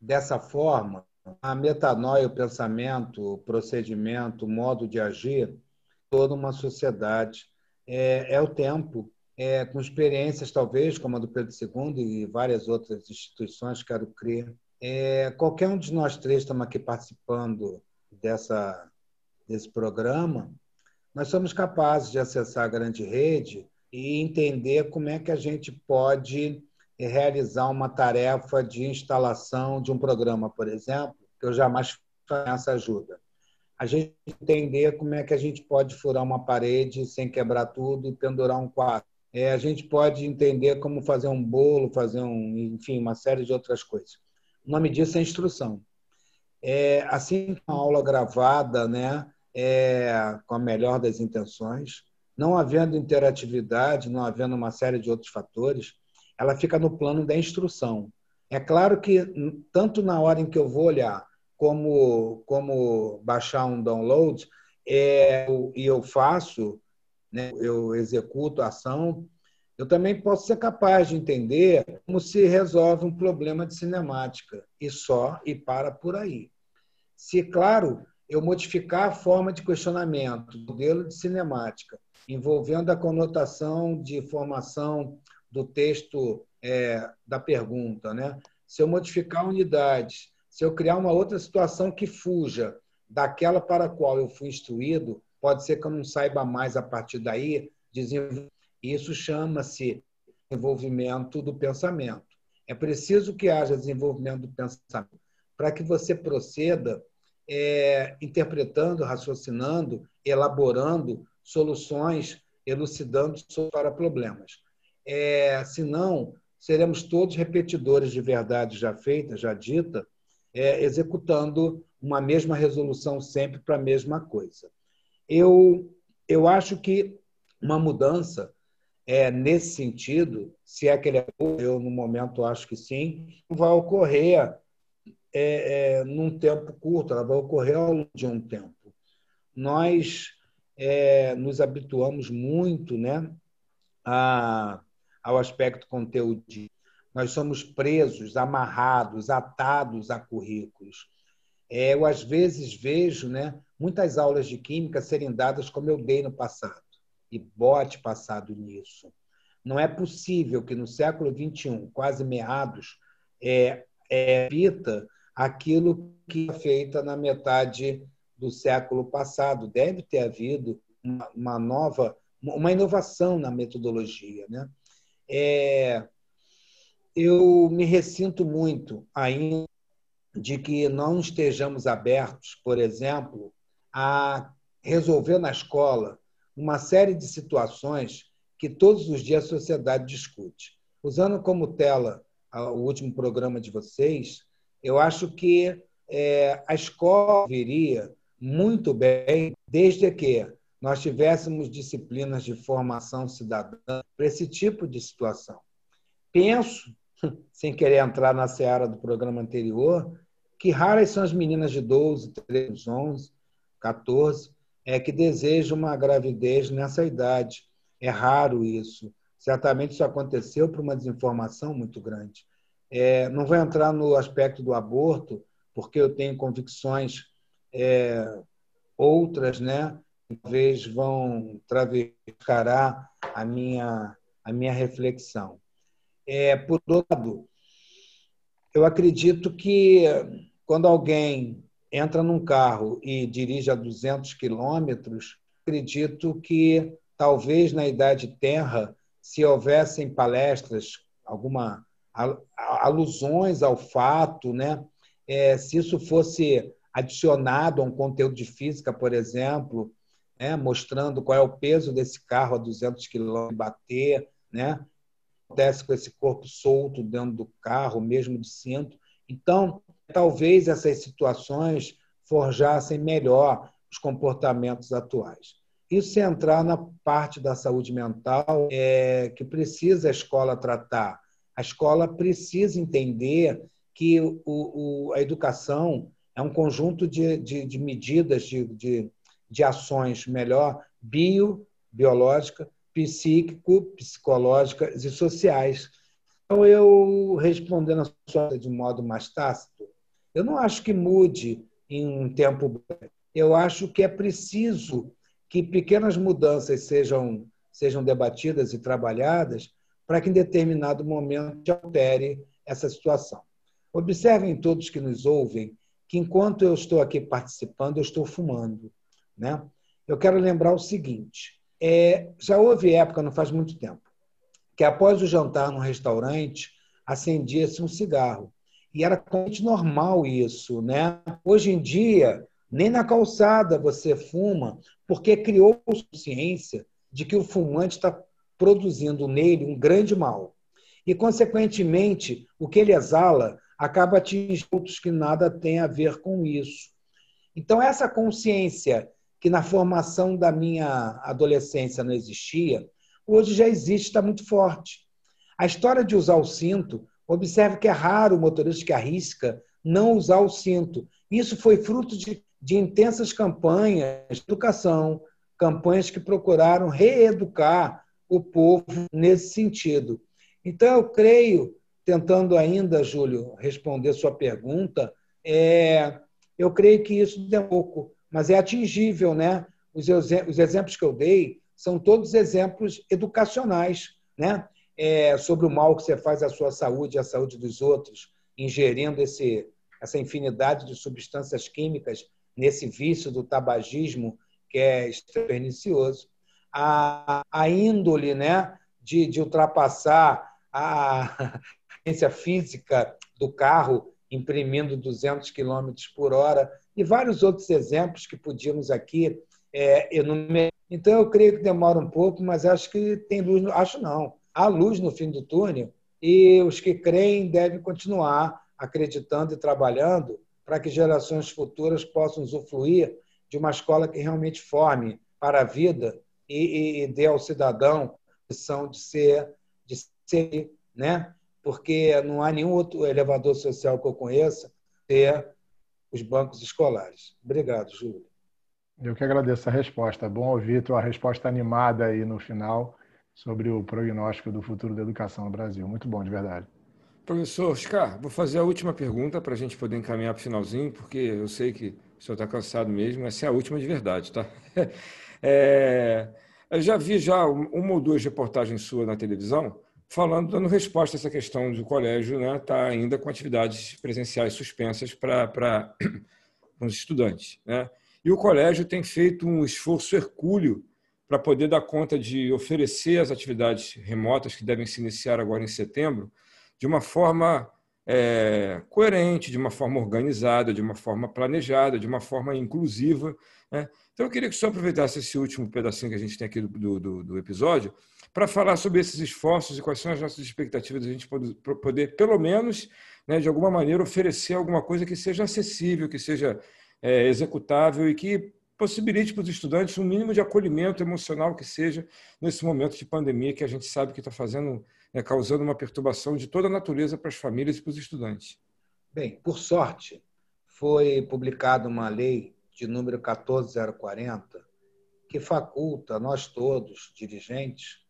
dessa forma a metanoia, o pensamento, o procedimento, o modo de agir, toda uma sociedade. É, é o tempo, é, com experiências, talvez, como a do Pedro II e várias outras instituições, quero crer. É, qualquer um de nós três estamos aqui participando dessa, desse programa, nós somos capazes de acessar a grande rede e entender como é que a gente pode realizar uma tarefa de instalação de um programa, por exemplo, que eu jamais faço essa ajuda. A gente entender como é que a gente pode furar uma parede sem quebrar tudo e pendurar um quadro. É, a gente pode entender como fazer um bolo, fazer um, enfim, uma série de outras coisas. O nome disso é instrução. É, assim, uma aula gravada, né, é, com a melhor das intenções, não havendo interatividade, não havendo uma série de outros fatores, ela fica no plano da instrução. É claro que, tanto na hora em que eu vou olhar, como, como baixar um download, é, e eu faço, né, eu executo a ação, eu também posso ser capaz de entender como se resolve um problema de cinemática, e só, e para por aí. Se, claro, eu modificar a forma de questionamento, modelo de cinemática, envolvendo a conotação de formação do texto é, da pergunta. Né? Se eu modificar unidades, Se eu criar uma outra situação que fuja daquela para a qual eu fui instruído, pode ser que eu não saiba mais a partir daí. Isso chama-se desenvolvimento do pensamento. É preciso que haja desenvolvimento do pensamento para que você proceda é, interpretando, raciocinando, elaborando soluções, elucidando para problemas. É, senão, seremos todos repetidores de verdade já feita, já dita, é, executando uma mesma resolução sempre para a mesma coisa. Eu, eu acho que uma mudança é, nesse sentido, se é que ele é eu no momento acho que sim, vai ocorrer é, é, num tempo curto, ela vai ocorrer ao longo de um tempo. Nós é, nos habituamos muito né, a, ao aspecto conteúdo. Nós somos presos, amarrados, atados a currículos. É, eu, às vezes, vejo né, muitas aulas de química serem dadas como eu dei no passado, e bote passado nisso. Não é possível que no século XXI, quase meados, é, é, repita aquilo que foi feita na metade do século passado. Deve ter havido uma, uma nova, uma inovação na metodologia. Né? É, eu me ressinto muito ainda de que não estejamos abertos, por exemplo, a resolver na escola uma série de situações que todos os dias a sociedade discute. Usando como tela o último programa de vocês, eu acho que é, a escola viria muito bem desde que nós tivéssemos disciplinas de formação cidadã para esse tipo de situação. Penso, sem querer entrar na seara do programa anterior, que raras são as meninas de 12, 13, 11, 14 é, que desejam uma gravidez nessa idade. É raro isso. Certamente isso aconteceu por uma desinformação muito grande. É, não vou entrar no aspecto do aborto, porque eu tenho convicções é, outras, né? Talvez vão travescar a minha, a minha reflexão. É, por outro lado, eu acredito que quando alguém entra num carro e dirige a 200 quilômetros, acredito que talvez na Idade Terra, se houvessem palestras, alguma alusões ao fato, né? É, se isso fosse adicionado a um conteúdo de física, por exemplo, né? mostrando qual é o peso desse carro a 200 km bater, né? acontece com esse corpo solto dentro do carro, mesmo de cinto. Então, talvez essas situações forjassem melhor os comportamentos atuais. Isso sem entrar na parte da saúde mental é, que precisa a escola tratar a escola precisa entender que o, o, a educação é um conjunto de, de, de medidas, de, de, de ações, melhor, bio, biológica, psíquico, psicológicas e sociais. Então, eu respondendo a sua de modo mais tácito, eu não acho que mude em um tempo. Eu acho que é preciso que pequenas mudanças sejam, sejam debatidas e trabalhadas para que em determinado momento altere essa situação. Observem todos que nos ouvem que enquanto eu estou aqui participando, eu estou fumando. Né? Eu quero lembrar o seguinte: é, já houve época, não faz muito tempo, que após o jantar num restaurante, acendia-se um cigarro. E era normal isso. Né? Hoje em dia, nem na calçada você fuma, porque criou consciência de que o fumante está produzindo nele um grande mal. E, consequentemente, o que ele exala acaba atingindo outros que nada têm a ver com isso. Então, essa consciência que na formação da minha adolescência não existia, hoje já existe, está muito forte. A história de usar o cinto, observe que é raro o motorista que arrisca não usar o cinto. Isso foi fruto de, de intensas campanhas de educação, campanhas que procuraram reeducar o povo nesse sentido. Então, eu creio, tentando ainda, Júlio, responder sua pergunta, é, eu creio que isso é pouco, mas é atingível, né? Os, os exemplos que eu dei são todos exemplos educacionais, né? É, sobre o mal que você faz à sua saúde e à saúde dos outros, ingerindo esse essa infinidade de substâncias químicas nesse vício do tabagismo que é pernicioso, a, a índole né, de, de ultrapassar a ciência física do carro imprimindo 200 km por hora e vários outros exemplos que podíamos aqui é, enumerar. Então, eu creio que demora um pouco, mas acho que tem luz. No... Acho não. Há luz no fim do túnel e os que creem devem continuar acreditando e trabalhando para que gerações futuras possam usufruir de uma escola que realmente forme para a vida e, e, e dê ao cidadão a missão de ser, de ser, né? Porque não há nenhum outro elevador social que eu conheça ter os bancos escolares. Obrigado, Júlio. Eu que agradeço a resposta. Bom ouvir tua resposta animada aí no final sobre o prognóstico do futuro da educação no Brasil. Muito bom, de verdade. Professor Oscar, vou fazer a última pergunta para a gente poder encaminhar para o finalzinho, porque eu sei que o senhor está cansado mesmo. Essa é a última de verdade, tá? É, eu já vi já uma ou duas reportagens suas na televisão falando, dando resposta a essa questão do colégio estar né, tá ainda com atividades presenciais suspensas para os estudantes. Né? E o colégio tem feito um esforço hercúleo para poder dar conta de oferecer as atividades remotas que devem se iniciar agora em setembro de uma forma é, coerente, de uma forma organizada, de uma forma planejada, de uma forma inclusiva. Né? Então, eu queria que senhor aproveitasse esse último pedacinho que a gente tem aqui do, do, do episódio para falar sobre esses esforços e quais são as nossas expectativas de a gente poder, poder pelo menos, né, de alguma maneira, oferecer alguma coisa que seja acessível, que seja é, executável e que possibilite para os estudantes um mínimo de acolhimento emocional que seja nesse momento de pandemia que a gente sabe que está fazendo né, causando uma perturbação de toda a natureza para as famílias e para os estudantes. Bem, por sorte, foi publicada uma lei de número 14040 que faculta nós todos, dirigentes,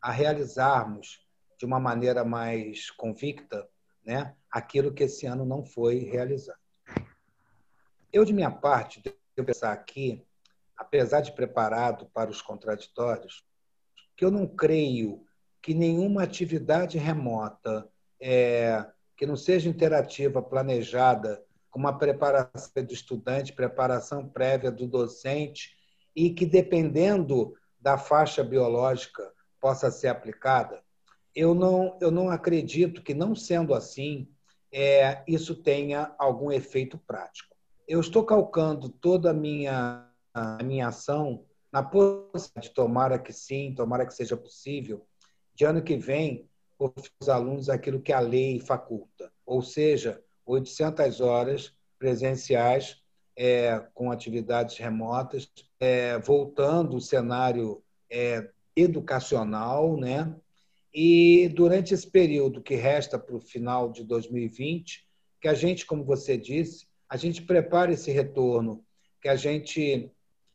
a realizarmos de uma maneira mais convicta né, aquilo que esse ano não foi realizado. Eu, de minha parte, devo pensar aqui, apesar de preparado para os contraditórios, que eu não creio que nenhuma atividade remota é, que não seja interativa, planejada, com uma preparação do estudante, preparação prévia do docente, e que, dependendo da faixa biológica, possa ser aplicada, eu não, eu não acredito que, não sendo assim, é, isso tenha algum efeito prático. Eu estou calcando toda a minha, a minha ação na possibilidade, tomara que sim, tomara que seja possível, de ano que vem, os alunos aquilo que a lei faculta, ou seja, 800 horas presenciais é, com atividades remotas, é, voltando o cenário é, educacional, né? E durante esse período que resta para o final de 2020, que a gente, como você disse, a gente prepare esse retorno, que a gente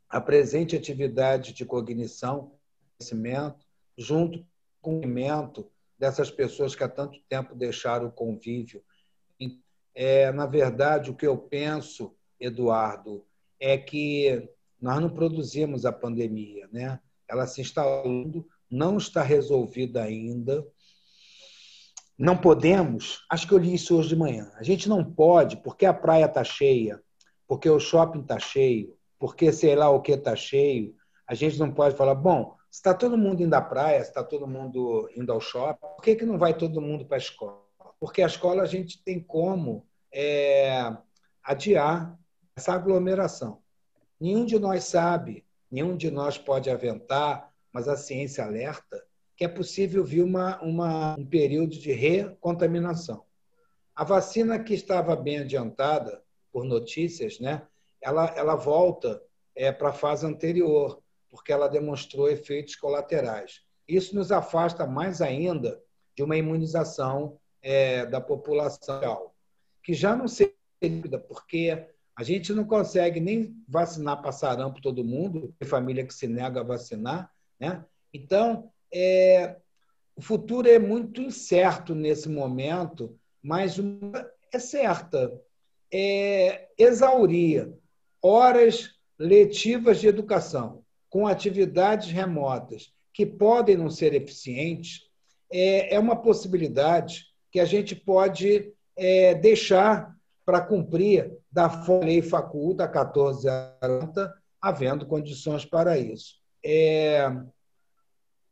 apresente atividade de cognição, conhecimento, junto cumprimento dessas pessoas que há tanto tempo deixaram o convívio. É, na verdade, o que eu penso, Eduardo, é que nós não produzimos a pandemia, né? Ela se instalando, não está resolvida ainda. Não podemos, acho que eu li isso hoje de manhã. A gente não pode, porque a praia está cheia, porque o shopping está cheio, porque sei lá o que está cheio, a gente não pode falar, bom, se está todo mundo indo à praia, se está todo mundo indo ao shopping, por que, que não vai todo mundo para a escola? Porque a escola a gente tem como é, adiar essa aglomeração. Nenhum de nós sabe, nenhum de nós pode aventar, mas a ciência alerta que é possível vir uma, uma, um período de recontaminação. A vacina que estava bem adiantada, por notícias, né, ela, ela volta é, para a fase anterior porque ela demonstrou efeitos colaterais. Isso nos afasta mais ainda de uma imunização é, da população, que já não seria, porque a gente não consegue nem vacinar para sarampo todo mundo, tem família que se nega a vacinar. Né? Então, é, o futuro é muito incerto nesse momento, mas uma é certa. É, exaurir horas letivas de educação com atividades remotas que podem não ser eficientes, é, é uma possibilidade que a gente pode é, deixar para cumprir da lei faculta 1440, havendo condições para isso. É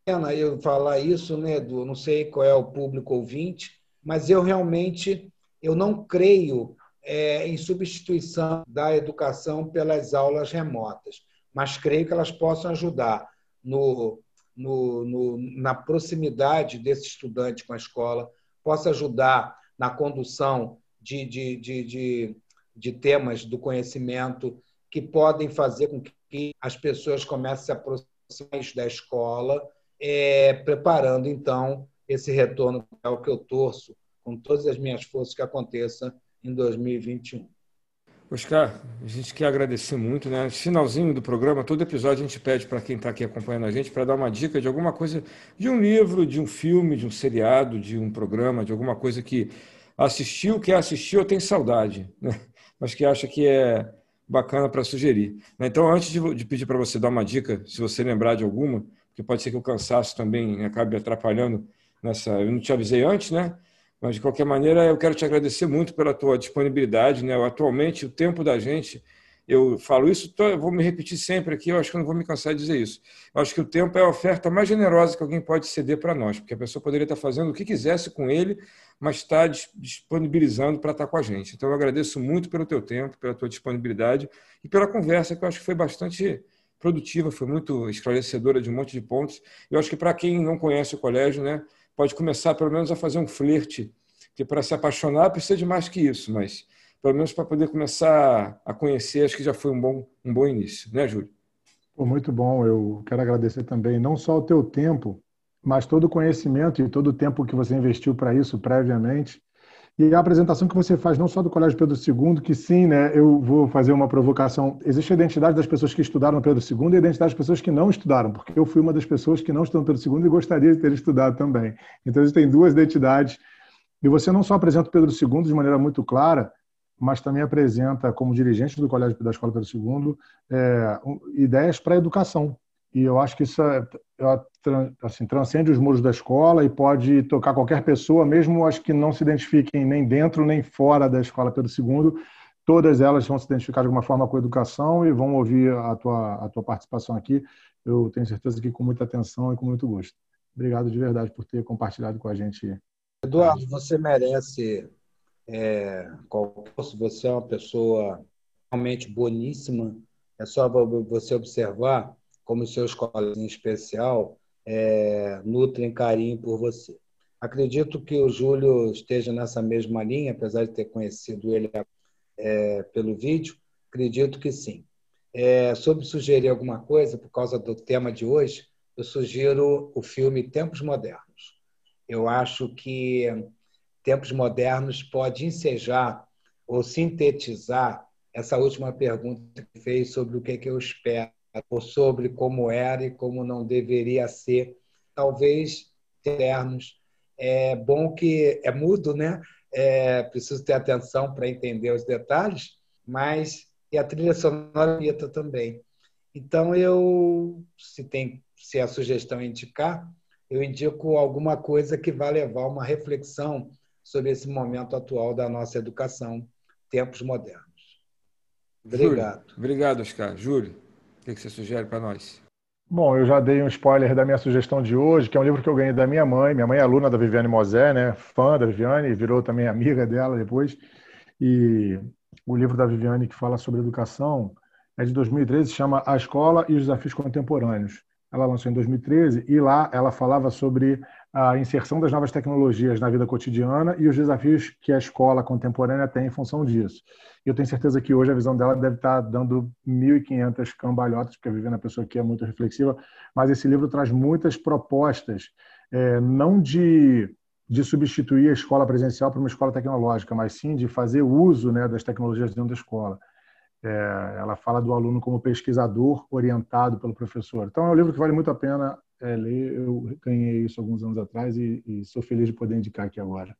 pena eu falar isso, né, Edu? Não sei qual é o público ouvinte, mas eu realmente eu não creio é, em substituição da educação pelas aulas remotas, mas creio que elas possam ajudar no, no, no, na proximidade desse estudante com a escola, possa ajudar na condução de, de, de, de, de temas do conhecimento que podem fazer com que as pessoas comecem a se aproximar da escola, é, preparando então esse retorno, é o que eu torço com todas as minhas forças que aconteça em 2021. Oscar, a gente quer agradecer muito, né? Finalzinho do programa, todo episódio a gente pede para quem está aqui acompanhando a gente para dar uma dica de alguma coisa, de um livro, de um filme, de um seriado, de um programa, de alguma coisa que assistiu, que assistiu ou tem saudade, né? mas que acha que é bacana para sugerir. Né? Então, antes de pedir para você dar uma dica, se você lembrar de alguma, porque pode ser que o cansaço também acabe atrapalhando nessa. Eu não te avisei antes, né? Mas, de qualquer maneira, eu quero te agradecer muito pela tua disponibilidade. Né? Atualmente, o tempo da gente, eu falo isso, eu vou me repetir sempre aqui, eu acho que eu não vou me cansar de dizer isso. Eu acho que o tempo é a oferta mais generosa que alguém pode ceder para nós, porque a pessoa poderia estar fazendo o que quisesse com ele, mas está disponibilizando para estar com a gente. Então, eu agradeço muito pelo teu tempo, pela tua disponibilidade e pela conversa, que eu acho que foi bastante produtiva, foi muito esclarecedora de um monte de pontos. Eu acho que para quem não conhece o colégio, né, pode começar pelo menos a fazer um flerte, que para se apaixonar precisa de mais que isso, mas pelo menos para poder começar a conhecer, acho que já foi um bom, um bom início, né, Júlio? Pô, muito bom. Eu quero agradecer também não só o teu tempo, mas todo o conhecimento e todo o tempo que você investiu para isso previamente. E a apresentação que você faz, não só do Colégio Pedro II, que sim, né, eu vou fazer uma provocação. Existe a identidade das pessoas que estudaram Pedro II e a identidade das pessoas que não estudaram, porque eu fui uma das pessoas que não estudou Pedro II e gostaria de ter estudado também. Então, existem duas identidades. E você não só apresenta o Pedro II de maneira muito clara, mas também apresenta, como dirigente do Colégio da Escola Pedro II, é, ideias para a educação. E eu acho que isso é, assim, transcende os muros da escola e pode tocar qualquer pessoa, mesmo as que não se identifiquem nem dentro nem fora da escola Pedro II, todas elas vão se identificar de alguma forma com a educação e vão ouvir a tua, a tua participação aqui. Eu tenho certeza que com muita atenção e com muito gosto. Obrigado de verdade por ter compartilhado com a gente. Eduardo, você merece é, você é uma pessoa realmente boníssima. É só você observar como seus colegas em especial é, nutrem carinho por você. Acredito que o Júlio esteja nessa mesma linha, apesar de ter conhecido ele é, pelo vídeo, acredito que sim. É, sobre sugerir alguma coisa, por causa do tema de hoje, eu sugiro o filme Tempos Modernos. Eu acho que Tempos Modernos pode ensejar ou sintetizar essa última pergunta que fez sobre o que, é que eu espero ou sobre como era e como não deveria ser, talvez ternos. É bom que é mudo, né? É, preciso ter atenção para entender os detalhes, mas e a trilha sonora é também. Então eu, se tem, se a sugestão indicar, eu indico alguma coisa que vai levar uma reflexão sobre esse momento atual da nossa educação, tempos modernos. Obrigado. Júlio, obrigado, Oscar. Júlio que, você sugere para nós? Bom, eu já dei um spoiler da minha sugestão de hoje, que é um livro que eu ganhei da minha mãe. Minha mãe é aluna da Viviane Mosé, né? fã da Viviane, virou também amiga dela depois. E o livro da Viviane que fala sobre educação é de 2013, chama A Escola e os Desafios Contemporâneos. Ela lançou em 2013 e lá ela falava sobre a inserção das novas tecnologias na vida cotidiana e os desafios que a escola contemporânea tem em função disso. Eu tenho certeza que hoje a visão dela deve estar dando 1.500 cambalhotas, porque a Viviane é pessoa que é muito reflexiva, mas esse livro traz muitas propostas, é, não de, de substituir a escola presencial por uma escola tecnológica, mas sim de fazer uso né, das tecnologias dentro da escola. É, ela fala do aluno como pesquisador orientado pelo professor. Então é um livro que vale muito a pena é, ler. Eu ganhei isso alguns anos atrás e, e sou feliz de poder indicar aqui agora.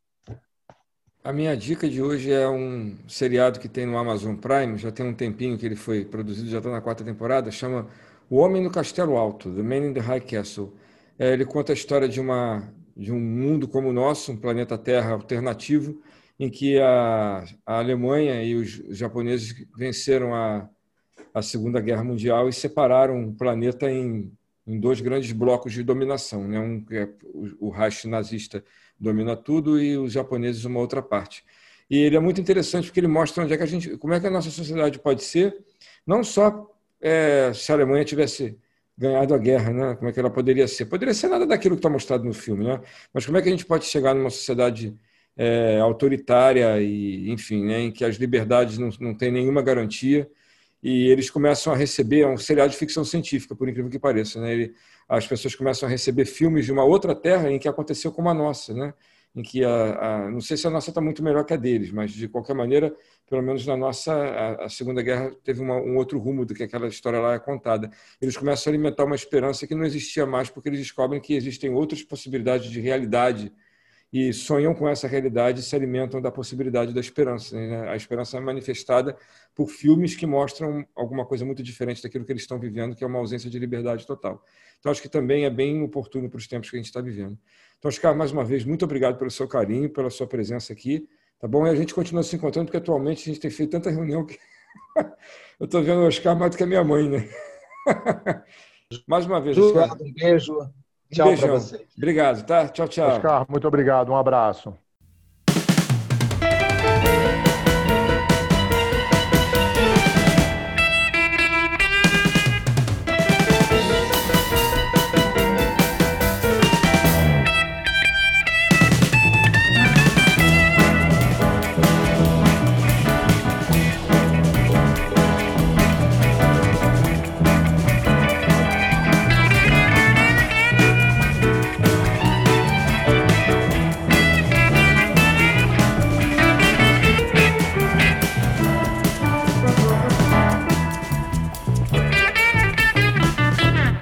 A minha dica de hoje é um seriado que tem no Amazon Prime, já tem um tempinho que ele foi produzido, já está na quarta temporada, chama O Homem no Castelo Alto, The Man in the High Castle. É, ele conta a história de, uma, de um mundo como o nosso, um planeta Terra alternativo, em que a, a Alemanha e os japoneses venceram a, a Segunda Guerra Mundial e separaram o planeta em, em dois grandes blocos de dominação. Né? Um, é, o, o Reich nazista domina tudo e os japoneses uma outra parte. E ele é muito interessante porque ele mostra onde é que a gente, como é que a nossa sociedade pode ser, não só é, se a Alemanha tivesse ganhado a guerra, né? Como é que ela poderia ser? Poderia ser nada daquilo que está mostrado no filme, né? Mas como é que a gente pode chegar numa sociedade é, autoritária e, enfim, né, em que as liberdades não, não têm nenhuma garantia e eles começam a receber é um seriado de ficção científica, por incrível que pareça, né? Ele, as pessoas começam a receber filmes de uma outra terra em que aconteceu como a nossa, né? Em que a, a não sei se a nossa está muito melhor que a deles, mas de qualquer maneira, pelo menos na nossa a, a Segunda Guerra teve uma, um outro rumo do que aquela história lá é contada. Eles começam a alimentar uma esperança que não existia mais porque eles descobrem que existem outras possibilidades de realidade e sonham com essa realidade e se alimentam da possibilidade da esperança. Né? A esperança é manifestada por filmes que mostram alguma coisa muito diferente daquilo que eles estão vivendo, que é uma ausência de liberdade total. Então, acho que também é bem oportuno para os tempos que a gente está vivendo. Então, Oscar, mais uma vez, muito obrigado pelo seu carinho, pela sua presença aqui. Tá bom? E a gente continua se encontrando, porque atualmente a gente tem feito tanta reunião que eu estou vendo o Oscar mais do que a minha mãe, né? mais uma vez, Oscar. Um beijo. Tchau para vocês. Obrigado, tá? Tchau, tchau. Oscar, muito obrigado. Um abraço.